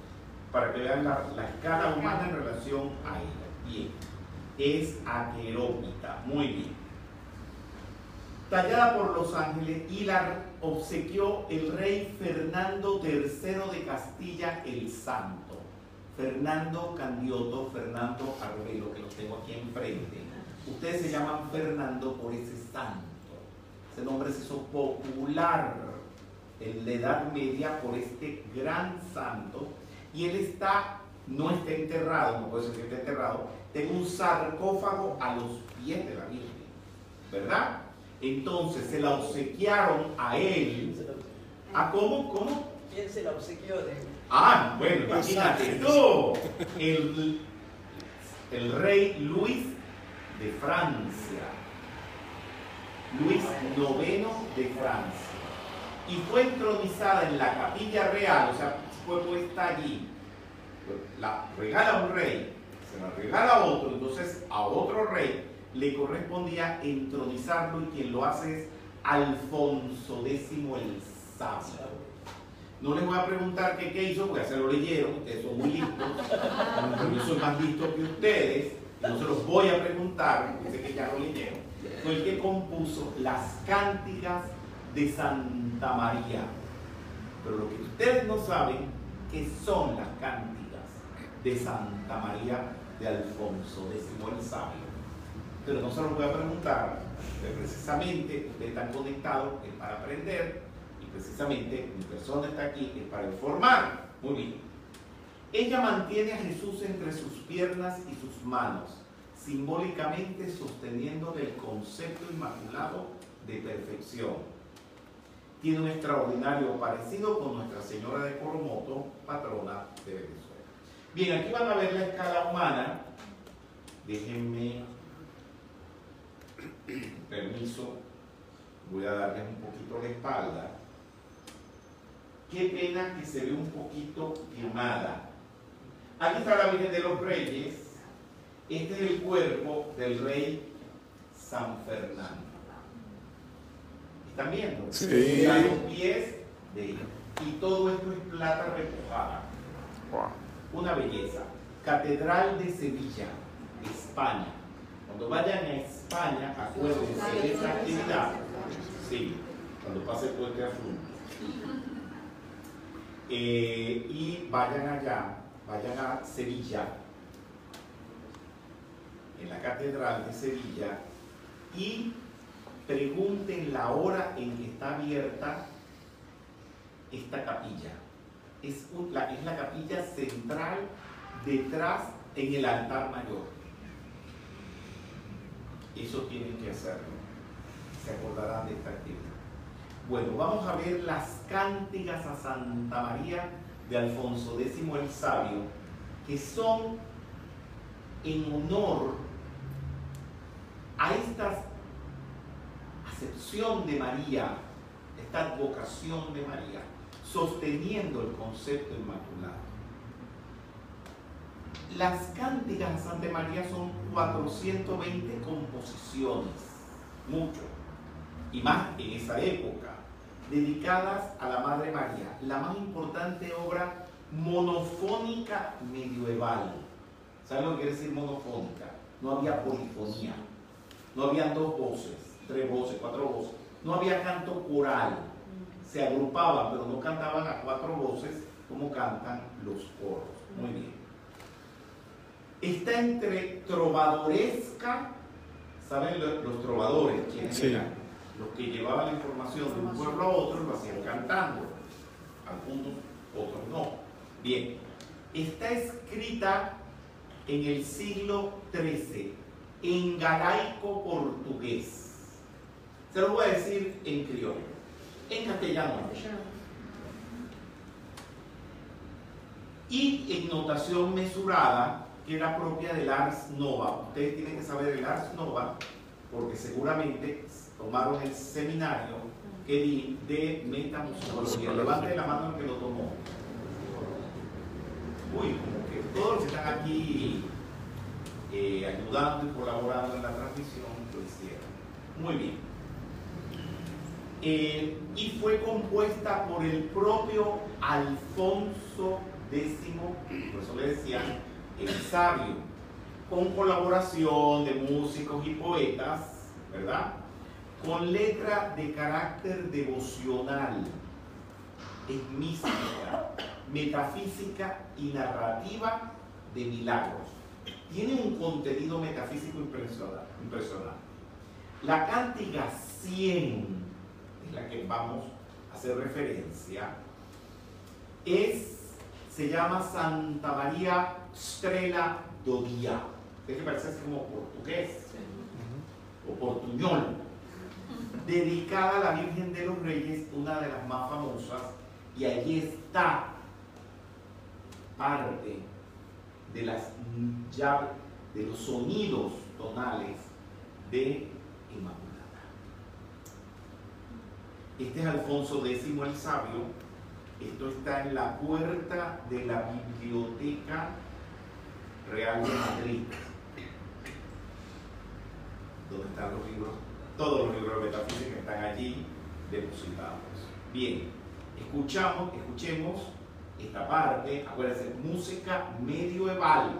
para que vean la, la escala humana en relación a ella. Bien, es aquerópita, muy bien. Tallada por los ángeles y la obsequió el rey Fernando III de Castilla el Santo. Fernando Candioto, Fernando Arbelo, que los tengo aquí enfrente. Ustedes se llaman Fernando por ese santo. Ese nombre se hizo popular en la Edad Media por este gran santo. Y él está, no está enterrado, no puede ser que esté enterrado, en un sarcófago a los pies de la Virgen. ¿Verdad? Entonces se la obsequiaron a él. ¿A cómo? ¿Cómo? ¿Quién se la obsequió de Ah, bueno, imagínate tú. El, el rey Luis de Francia. Luis IX de Francia. Y fue entronizada en la capilla real, o sea, fue puesta allí. La regala a un rey, se la regala a otro, entonces a otro rey le correspondía entronizarlo y quien lo hace es Alfonso X el Sabio. No les voy a preguntar qué, qué hizo, porque ya se lo leyeron, ustedes son muy listos, yo soy más listo que ustedes, y no se los voy a preguntar, porque sé que ya lo leyeron. Fue el que compuso las cánticas de Santa María. Pero lo que ustedes no saben, que son las cánticas de Santa María de Alfonso X el Sabio. Pero no se los voy a preguntar, pero precisamente ustedes están conectados es para aprender y precisamente mi persona está aquí es para informar. Muy bien. Ella mantiene a Jesús entre sus piernas y sus manos, simbólicamente sosteniendo el concepto inmaculado de perfección. Tiene un extraordinario parecido con Nuestra Señora de Coromoto, patrona de Venezuela. Bien, aquí van a ver la escala humana. Déjenme permiso, voy a darles un poquito la espalda. Qué pena que se ve un poquito quemada. Aquí está la Virgen de los Reyes. Este es el cuerpo del rey San Fernando. ¿Están viendo? Sí. Están los pies de él. Y todo esto es plata repujada. Wow. Una belleza. Catedral de Sevilla, España. Cuando vayan a España, acuérdense de esta actividad. Sí, cuando pase todo este asunto. Eh, y vayan allá, vayan a Sevilla, en la Catedral de Sevilla, y pregunten la hora en que está abierta esta capilla. Es, un- la, es la capilla central detrás en el altar mayor. Eso tienen que hacerlo. Se acordarán de esta actividad. Bueno, vamos a ver las cánticas a Santa María de Alfonso X el Sabio, que son en honor a esta acepción de María, esta advocación de María, sosteniendo el concepto inmaculado. Las cánticas a Santa María son 420 composiciones, mucho, y más en esa época, dedicadas a la Madre María, la más importante obra monofónica medieval. ¿Saben lo que quiere decir monofónica? No había polifonía, no había dos voces, tres voces, cuatro voces, no había canto coral, se agrupaban, pero no cantaban a cuatro voces como cantan los coros. Muy bien está entre trovadoresca, ¿saben los, los trovadores? ¿Quiénes Sí. eran? Los que llevaban la información de un pueblo a otro y lo hacían cantando. Algunos, otros no. Bien, está escrita en el siglo XIII, en galaico portugués. Se lo voy a decir en criollo. En castellano. y en notación mesurada, que era propia del Ars Nova. Ustedes tienen que saber el Ars Nova, porque seguramente tomaron el seminario que di de metamusicología. Levante la mano el que lo tomó. Uy, como que todos los que están aquí eh, ayudando y colaborando en la transmisión, lo hicieron. Muy bien. Eh, y fue compuesta por el propio Alfonso X, por eso le decían el sabio, con colaboración de músicos y poetas, ¿verdad? Con letra de carácter devocional, es mística, metafísica y narrativa de milagros. Tiene un contenido metafísico impresionante. La cántica 100, es la que vamos a hacer referencia, es, se llama Santa María Strela do Dia. que parece como portugués o portuñol. Dedicada a la Virgen de los Reyes, una de las más famosas, y allí está parte de las llaves, de los sonidos tonales de Inmaculada. Este es Alfonso X el Sabio. Esto está en la puerta de la Biblioteca Real de Madrid, donde están los libros, todos los libros de metafísica están allí depositados. Bien, escuchamos, escuchemos esta parte, acuérdense, música medieval.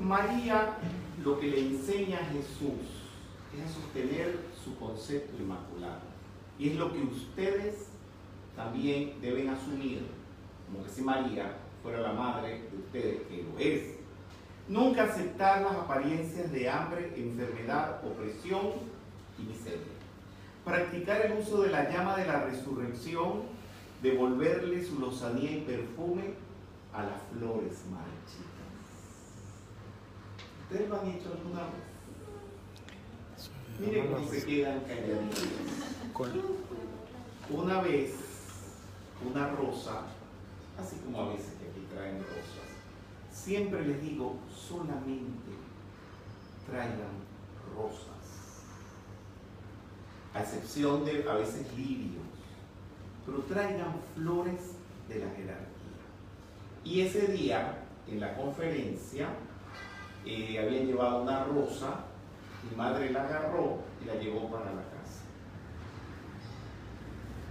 María lo que le enseña a Jesús es a sostener su concepto inmaculado. Y es lo que ustedes también deben asumir, como que si María fuera la madre de ustedes, que lo es. Nunca aceptar las apariencias de hambre, enfermedad, opresión y miseria. Practicar el uso de la llama de la resurrección, devolverle su lozanía y perfume a las flores marchitas. ¿Ustedes lo han hecho alguna vez? Miren cómo se quedan calladitos. Una vez, una rosa, así como a veces que aquí traen rosas, siempre les digo, solamente traigan rosas. A excepción de a veces lirios, pero traigan flores de la jerarquía. Y ese día, en la conferencia, eh, habían llevado una rosa, mi madre la agarró y la llevó para la casa.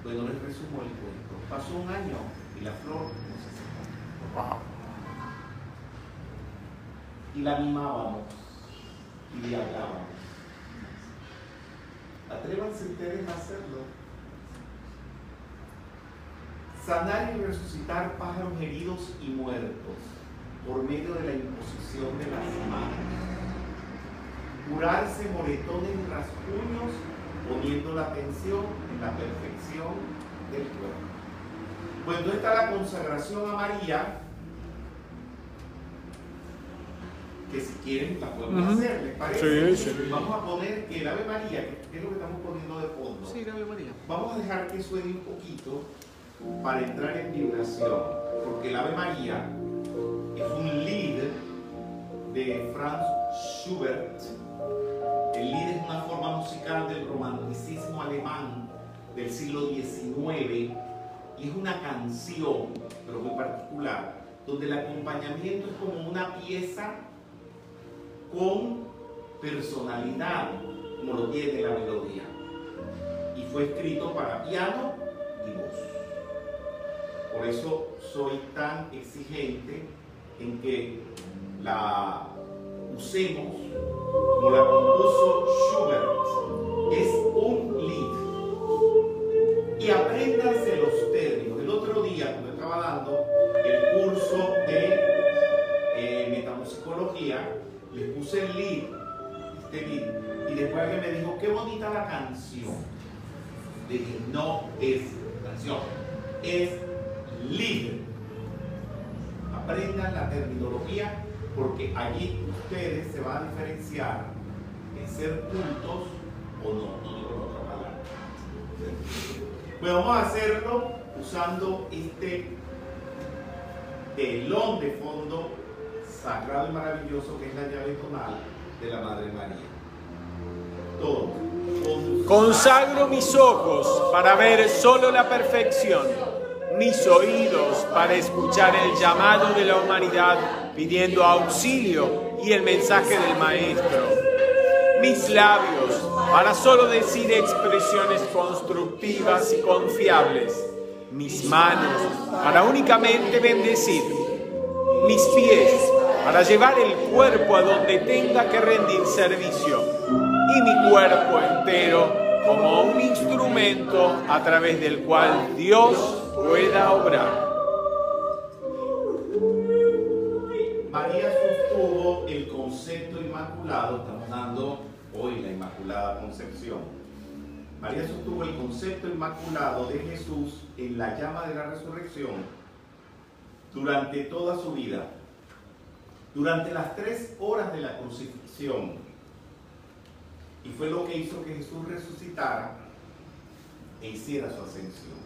Bueno, les resumo el cuento. Pasó un año y la flor no se secó. Y la mimábamos y le hablábamos. Atrévanse ustedes a hacerlo. Sanar y resucitar pájaros heridos y muertos por medio de la imposición de las manos. Curarse moretones y rasguños poniendo la atención en la perfección del cuerpo. Cuando está la consagración a María, que si quieren la podemos Ujú. hacer, ¿les parece? Sí, sí. Vamos a poner el Ave María, que es lo que estamos poniendo de fondo. Sí, Ave María. Vamos a dejar que suene un poquito para entrar en vibración, porque el Ave María es un lied de Franz Schubert. El lied es una forma musical del romanticismo alemán del siglo XIX y es una canción, pero muy particular, donde el acompañamiento es como una pieza con personalidad, como lo tiene la melodía y fue escrito para piano y voz. Por eso soy tan exigente en que la usemos como la compuso Schubert. Es un lead. Y apréndanse los términos. El otro día, cuando estaba dando el curso de eh, metamusicología, les puse el lead, este lead, y después que me dijo, qué bonita la canción. Dije, no es canción, es lead. Aprendan la terminología porque allí ustedes se van a diferenciar en ser cultos o no, no digo otra palabra. Pues vamos a hacerlo usando este telón de fondo sagrado y maravilloso que es la llave tonal de la Madre María. Todo. Consagro mis ojos para ver solo la perfección, mis oídos para escuchar el llamado de la humanidad pidiendo auxilio y el mensaje del Maestro, mis labios para solo decir expresiones constructivas y confiables, mis manos para únicamente bendecir, mis pies para llevar el cuerpo a donde tenga que rendir servicio. Y mi cuerpo entero como un instrumento a través del cual Dios pueda obrar. María sostuvo el concepto inmaculado, estamos dando hoy la Inmaculada Concepción. María sostuvo el concepto inmaculado de Jesús en la llama de la resurrección durante toda su vida. Durante las tres horas de la crucifixión, y fue lo que hizo que Jesús resucitara e hiciera su ascensión.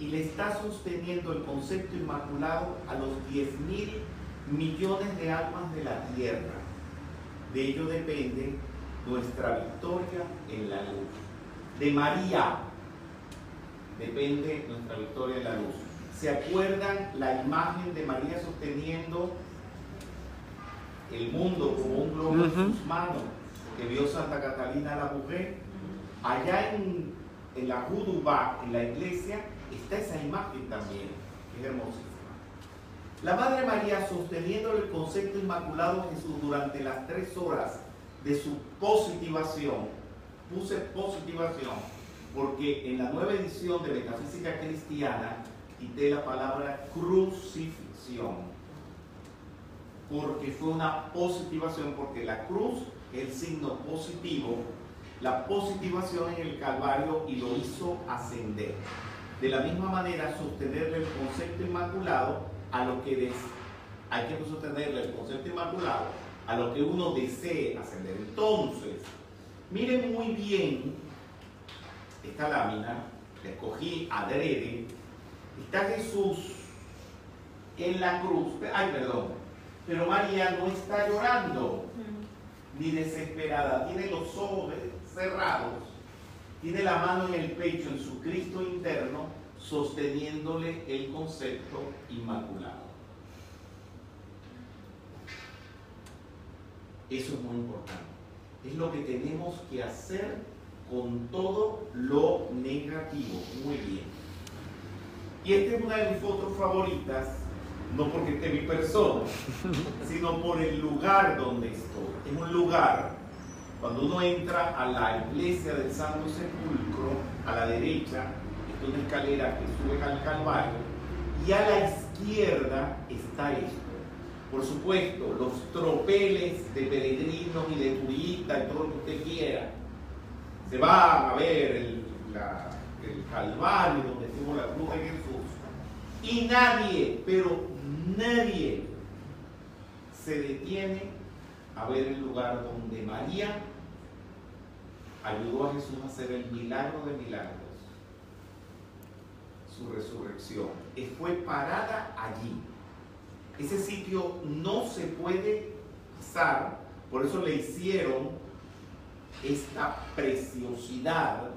Y le está sosteniendo el concepto inmaculado a los 10 mil millones de almas de la tierra. De ello depende nuestra victoria en la luz. De María depende nuestra victoria en la luz. ¿Se acuerdan la imagen de María sosteniendo el mundo como un globo en Ujú. sus manos que vio Santa Catalina la mujer? Allá en, en la Judubá, en la iglesia, está esa imagen también, que es hermosísima. La Madre María sosteniendo el concepto inmaculado Jesús durante las tres horas de su positivación, puse positivación, porque en la nueva edición de Metafísica Cristiana quité la palabra crucifixión, porque fue una positivación, porque la cruz es el signo positivo, la positivación en el Calvario y lo hizo ascender. De la misma manera, sostenerle el concepto inmaculado a lo que des, hay que sostenerle el concepto inmaculado a lo que uno desee ascender. Entonces, miren muy bien esta lámina, que escogí adrede, está Jesús en la cruz, ay perdón, pero María no está llorando ni desesperada, tiene los ojos cerrados, tiene la mano en el pecho, en su Cristo interno, sosteniéndole el concepto inmaculado. Eso es muy importante. Es lo que tenemos que hacer con todo lo negativo. Muy bien. Y esta es una de mis fotos favoritas, no porque esté mi persona, sino por el lugar donde estoy. Es un lugar, cuando uno entra a la iglesia del Santo Sepulcro, a la derecha, es una escalera que sube al Calvario, y a la izquierda está esto. Por supuesto, los tropeles de peregrinos y de turistas y todo lo que usted quiera. Se va a ver el, el Calvario donde estuvo la cruz de Jesús. Y nadie, pero nadie se detiene a ver el lugar donde María ayudó a Jesús a hacer el milagro de milagros, su resurrección. Y fue parada allí. Ese sitio no se puede pasar, por eso le hicieron esta preciosidad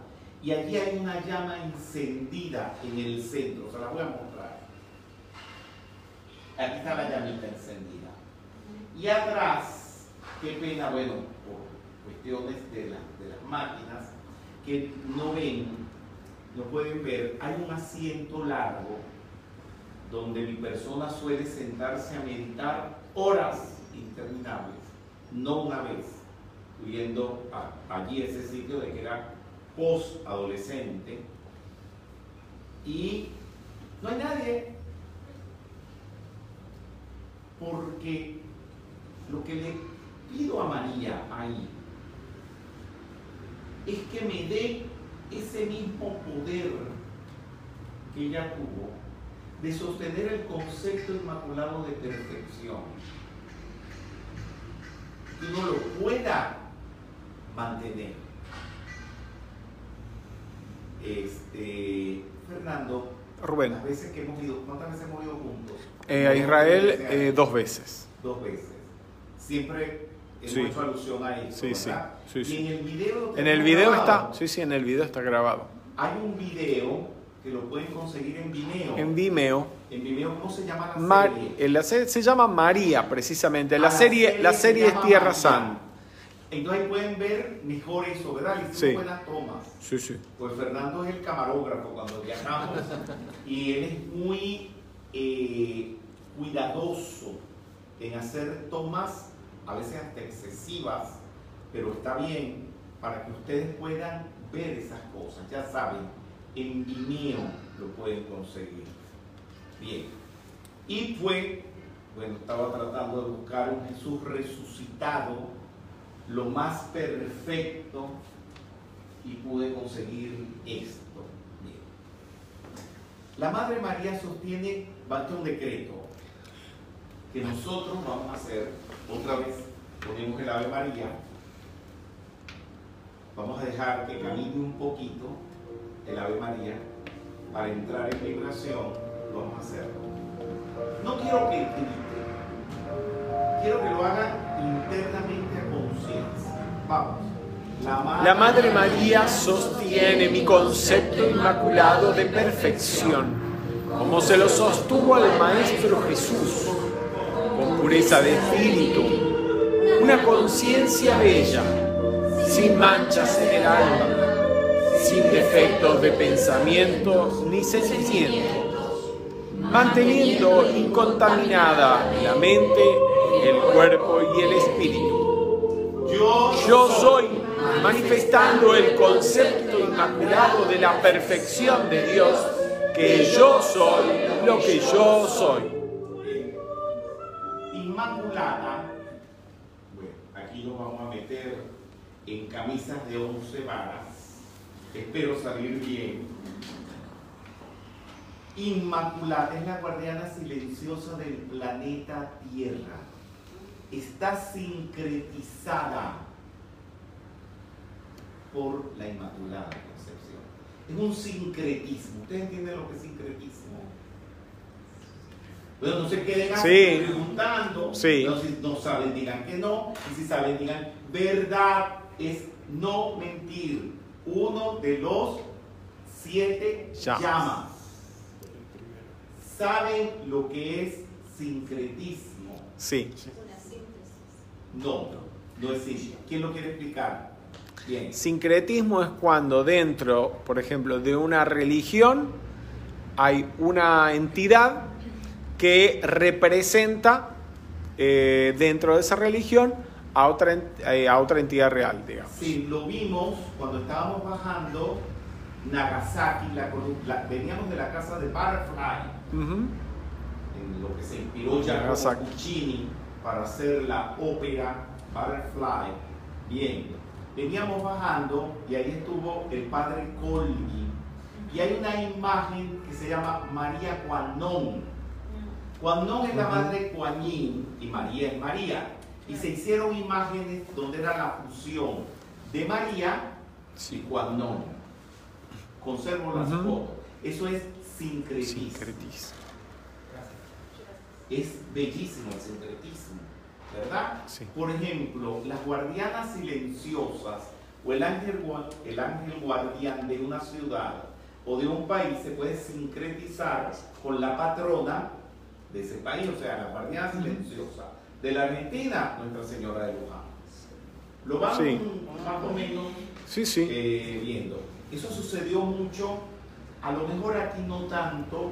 y allí hay una llama encendida en el centro, se la voy a mostrar. Aquí está la llamita encendida. Y atrás, qué pena, bueno, por cuestiones de, de las máquinas, que no ven, no pueden ver, hay un asiento largo donde mi persona suele sentarse a meditar horas interminables, no una vez, viendo allí ese sitio de que era post-adolescente, y no hay nadie, porque lo que le pido a María ahí es que me dé ese mismo poder que ella tuvo de sostener el concepto inmaculado de perfección. Que uno lo pueda mantener. Este, Fernando, Rubén. las veces que hemos ido, ¿cuántas veces hemos ido juntos? Eh, a Israel eh, dos veces. Dos veces. Siempre hemos Sí. hecho alusión a eso, Sí, ¿verdad? sí, sí. Y en el video En el video grabado. está, sí, sí, en el video está grabado. Hay un video que lo pueden conseguir en Vimeo. En Vimeo. En Vimeo, ¿cómo se llama la Mar- serie? eh, la se, se llama María, precisamente. La Ah, serie, la se serie es llama Tierra María. Santa. Entonces pueden ver mejor eso, ¿verdad? Hicimos Sí. buenas tomas. Sí, sí. Pues Fernando es el camarógrafo cuando viajamos y él es muy eh, cuidadoso en hacer tomas, a veces hasta excesivas, pero está bien para que ustedes puedan ver esas cosas. Ya saben, en Vimeo lo pueden conseguir. Bien. Y fue, bueno, estaba tratando de buscar un Jesús resucitado, lo más perfecto y pude conseguir esto. Bien. La Madre María sostiene, bate un decreto, que nosotros vamos a hacer, otra vez ponemos el Ave María, vamos a dejar que camine un poquito el Ave María para entrar en vibración, vamos a hacer. No quiero que grite, quiero que lo hagan internamente a conciencia. Vamos. La Madre María sostiene mi concepto inmaculado de perfección, como se lo sostuvo al Maestro Jesús, pureza de espíritu, una conciencia bella, sin manchas en el alma, sin defectos de pensamiento ni sentimientos, manteniendo incontaminada la mente, el cuerpo y el espíritu. Yo soy manifestando el concepto inmaculado de la perfección de Dios, que yo soy lo que yo soy. En camisas de 11 varas. Espero salir bien. Inmaculada es la guardiana silenciosa del planeta Tierra. Está sincretizada por la Inmaculada Concepción. Es un sincretismo. ¿Ustedes entienden lo que es sincretismo? Bueno, no se queden así Sí. preguntando. Sí. No, si no saben, digan que no. Y si saben, digan verdad. Es no mentir. Uno de los siete Llamas. llamas. ¿Saben lo que es sincretismo? Sí. No, no es simple. ¿Quién lo quiere explicar? Bien. Sincretismo es cuando dentro, por ejemplo, de una religión hay una entidad que representa eh, dentro de esa religión a otra, eh, a otra entidad real, digamos. Sí, lo vimos cuando estábamos bajando Nagasaki, la, la- veníamos de la casa de Butterfly, Ujú. en lo que se inspiró Giacomo. Puccini para hacer la ópera Butterfly. Bien, veníamos bajando y ahí estuvo el padre Colby. Y hay una imagen que se llama María Cuanón. Cuanón es la Ujú. madre de Kuan Yin y María es María. Y se hicieron imágenes donde era la fusión de María y. Cuanón. Conservo las fotos. Eso es sincretismo. Sincretismo. Es bellísimo el sincretismo, ¿verdad? Sí. Por ejemplo, las guardianas silenciosas o el ángel, el ángel guardián de una ciudad o de un país se puede sincretizar con la patrona de ese país, o sea, la guardiana silenciosa. De la Argentina, Nuestra Señora de Luján. Lo Sí. más o menos Sí, sí. eh, viendo. Eso sucedió mucho, a lo mejor aquí no tanto,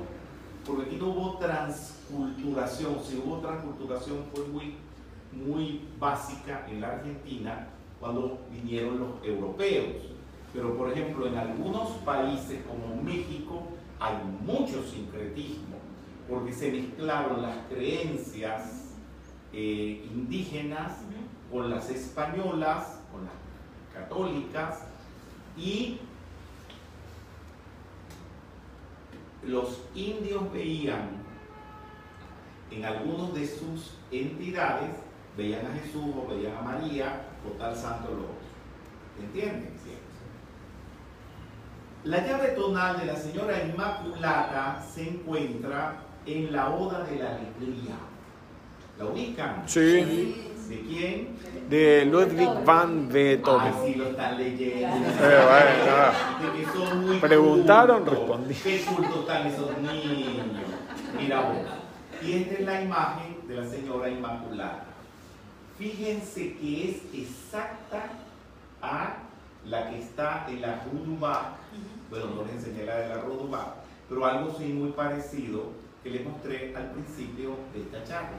porque aquí no hubo transculturación. Si hubo transculturación fue muy, muy básica en la Argentina cuando vinieron los europeos. Pero por ejemplo, en algunos países como México hay mucho sincretismo, porque se mezclaron las creencias eh, indígenas con las españolas, con las católicas y los indios veían en algunos de sus entidades, veían a Jesús o veían a María o tal santo lo otro. ¿Entienden? Sí. La llave tonal de la señora Inmaculada se encuentra en la Oda de la Alegría. ¿La ubican? Sí. ¿De quién? De Ludwig van Beethoven. Ah, sí, lo están leyendo. Eh, De que son muy Preguntaron, cultos. respondí. Qué cultos están esos niños. Mira vos. Y esta es la imagen de la señora Inmaculada. Fíjense que es exacta a la que está en la Ruduba. Bueno, no les enseñé la de la Ruduba, pero algo sí muy parecido que les mostré al principio de esta charla.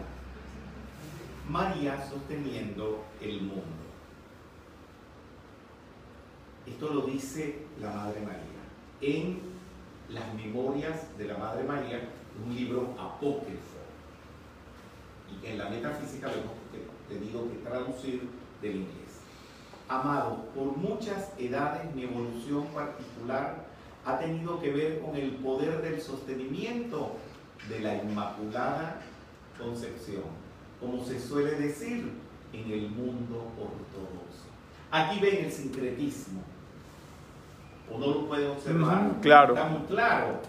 María sosteniendo el mundo. Esto lo dice la Madre María. En las memorias de la Madre María, un libro apócrifo. Y que en la metafísica lo hemos tenido que traducir del inglés. Amado, por muchas edades mi evolución particular ha tenido que ver con el poder del sostenimiento de la Inmaculada Concepción, como se suele decir en el mundo ortodoxo. Aquí ven el sincretismo. Uno lo puede observar. Claro. Está muy claro.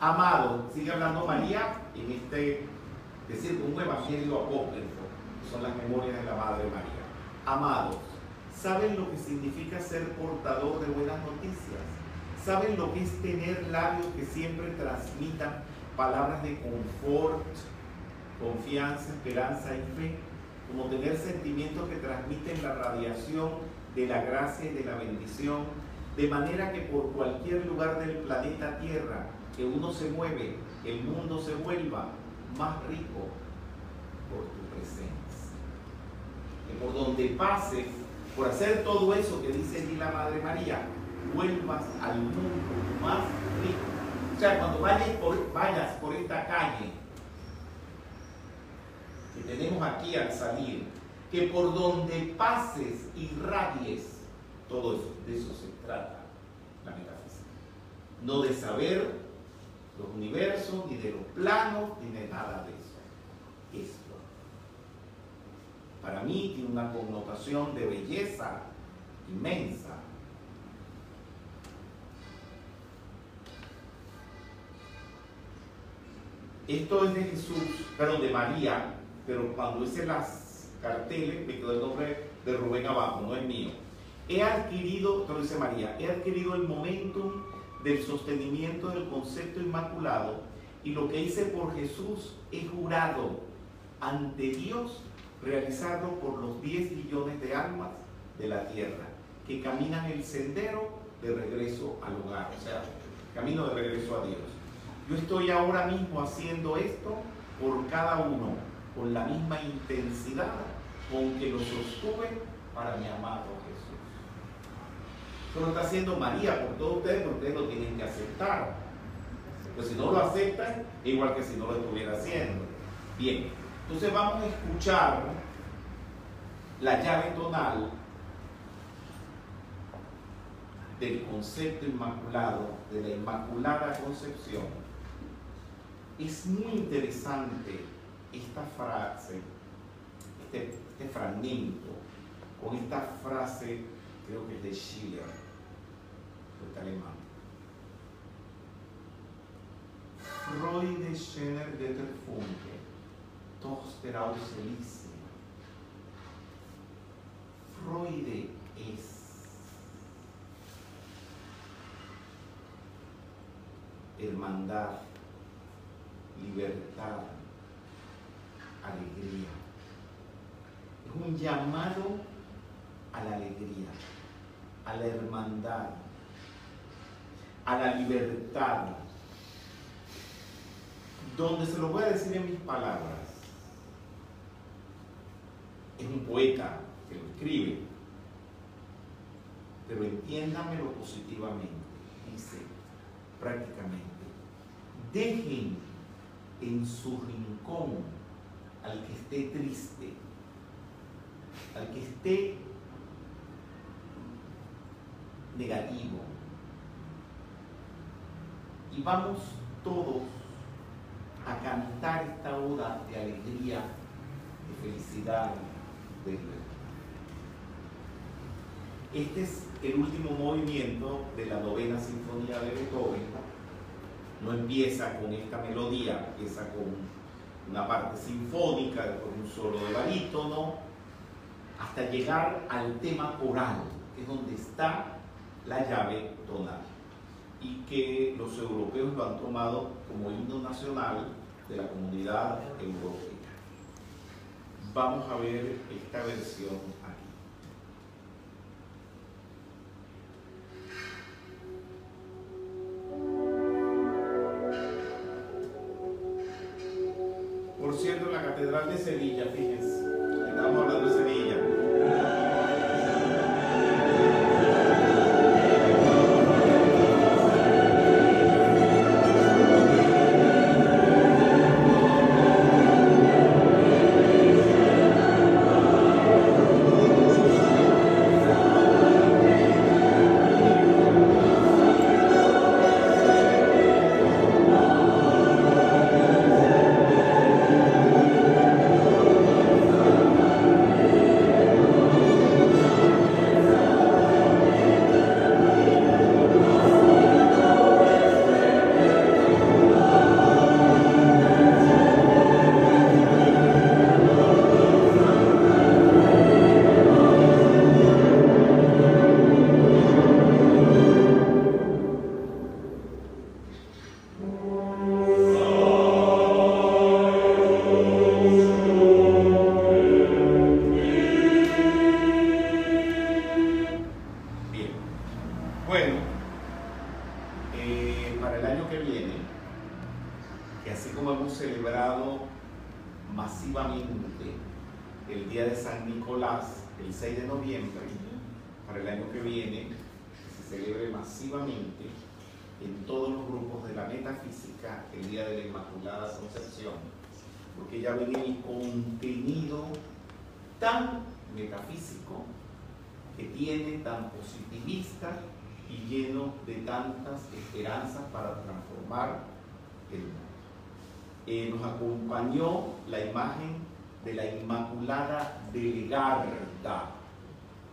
Amado, sigue hablando María en este, decir, un evangelio apócrifo, que son las memorias de la Madre María. Amados, ¿saben lo que significa ser portador de buenas noticias? ¿Saben lo que es tener labios que siempre transmitan palabras de confort, confianza, esperanza y fe? Como tener sentimientos que transmiten la radiación de la gracia y de la bendición, de manera que por cualquier lugar del planeta Tierra que uno se mueve, el mundo se vuelva más rico por tu presencia. Que por donde pases, por hacer todo eso que dice allí la Madre María, vuelvas al mundo más rico. O sea, cuando vayas por, vayas por esta calle tenemos aquí al salir, que por donde pases irradies todo eso. De eso se trata la metafísica. No de saber los universos, ni de los planos, ni de nada de eso. Esto. Para mí tiene una connotación de belleza inmensa. Esto es de Jesús, perdón, de María, pero cuando hice las carteles me quedó el nombre de Rubén abajo, no es mío. He adquirido, lo dice María, he adquirido el momentum del sostenimiento del concepto inmaculado y lo que hice por Jesús he jurado ante Dios realizarlo por los 10 millones de almas de la tierra que caminan el sendero de regreso al hogar, o sea, camino de regreso a Dios. Yo estoy ahora mismo haciendo esto por cada uno, con la misma intensidad con que lo sostuve para mi amado Jesús. Eso lo está haciendo María por todos ustedes, porque ustedes lo tienen que aceptar. Pues si no lo aceptan, igual que si no lo estuviera haciendo. Bien, entonces vamos a escuchar la llave tonal del concepto inmaculado, de la Inmaculada Concepción. Es muy interesante esta frase, este, este fragmento, con esta frase, creo que es de Schiller, de alemán. Freude Schener de Funke, Elysium. Freude es hermandad, libertad, alegría. Es un llamado a la alegría, a la hermandad, a la libertad, donde se lo voy a decir en mis palabras. Es un poeta que lo escribe, pero entiéndamelo positivamente. Dice prácticamente, dejen en su rincón al que esté triste, al que esté negativo. Y vamos todos a cantar esta oda de alegría, de felicidad, de libertad. Este es el último movimiento de la novena sinfonía de Beethoven. No empieza con esta melodía, empieza con una parte sinfónica, después un solo de barítono, hasta llegar al tema coral, que es donde está la llave tonal, y que los europeos lo han tomado como himno nacional de la comunidad europea. Vamos a ver esta versión Catedral de Sevilla, fíjense, estamos hablando de Sevilla. Eh, nos acompañó la imagen de la Inmaculada de Garda.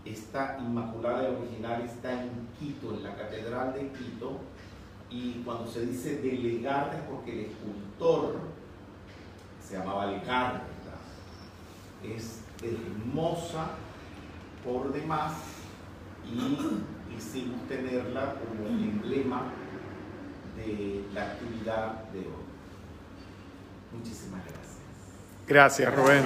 Esta Inmaculada original está en Quito, en la Catedral de Quito, y cuando se dice de Legarda es porque el escultor se llamaba Legarda. Es hermosa por demás y quisimos tenerla como emblema de la actividad de hoy. Muchísimas gracias. Gracias, Rubén.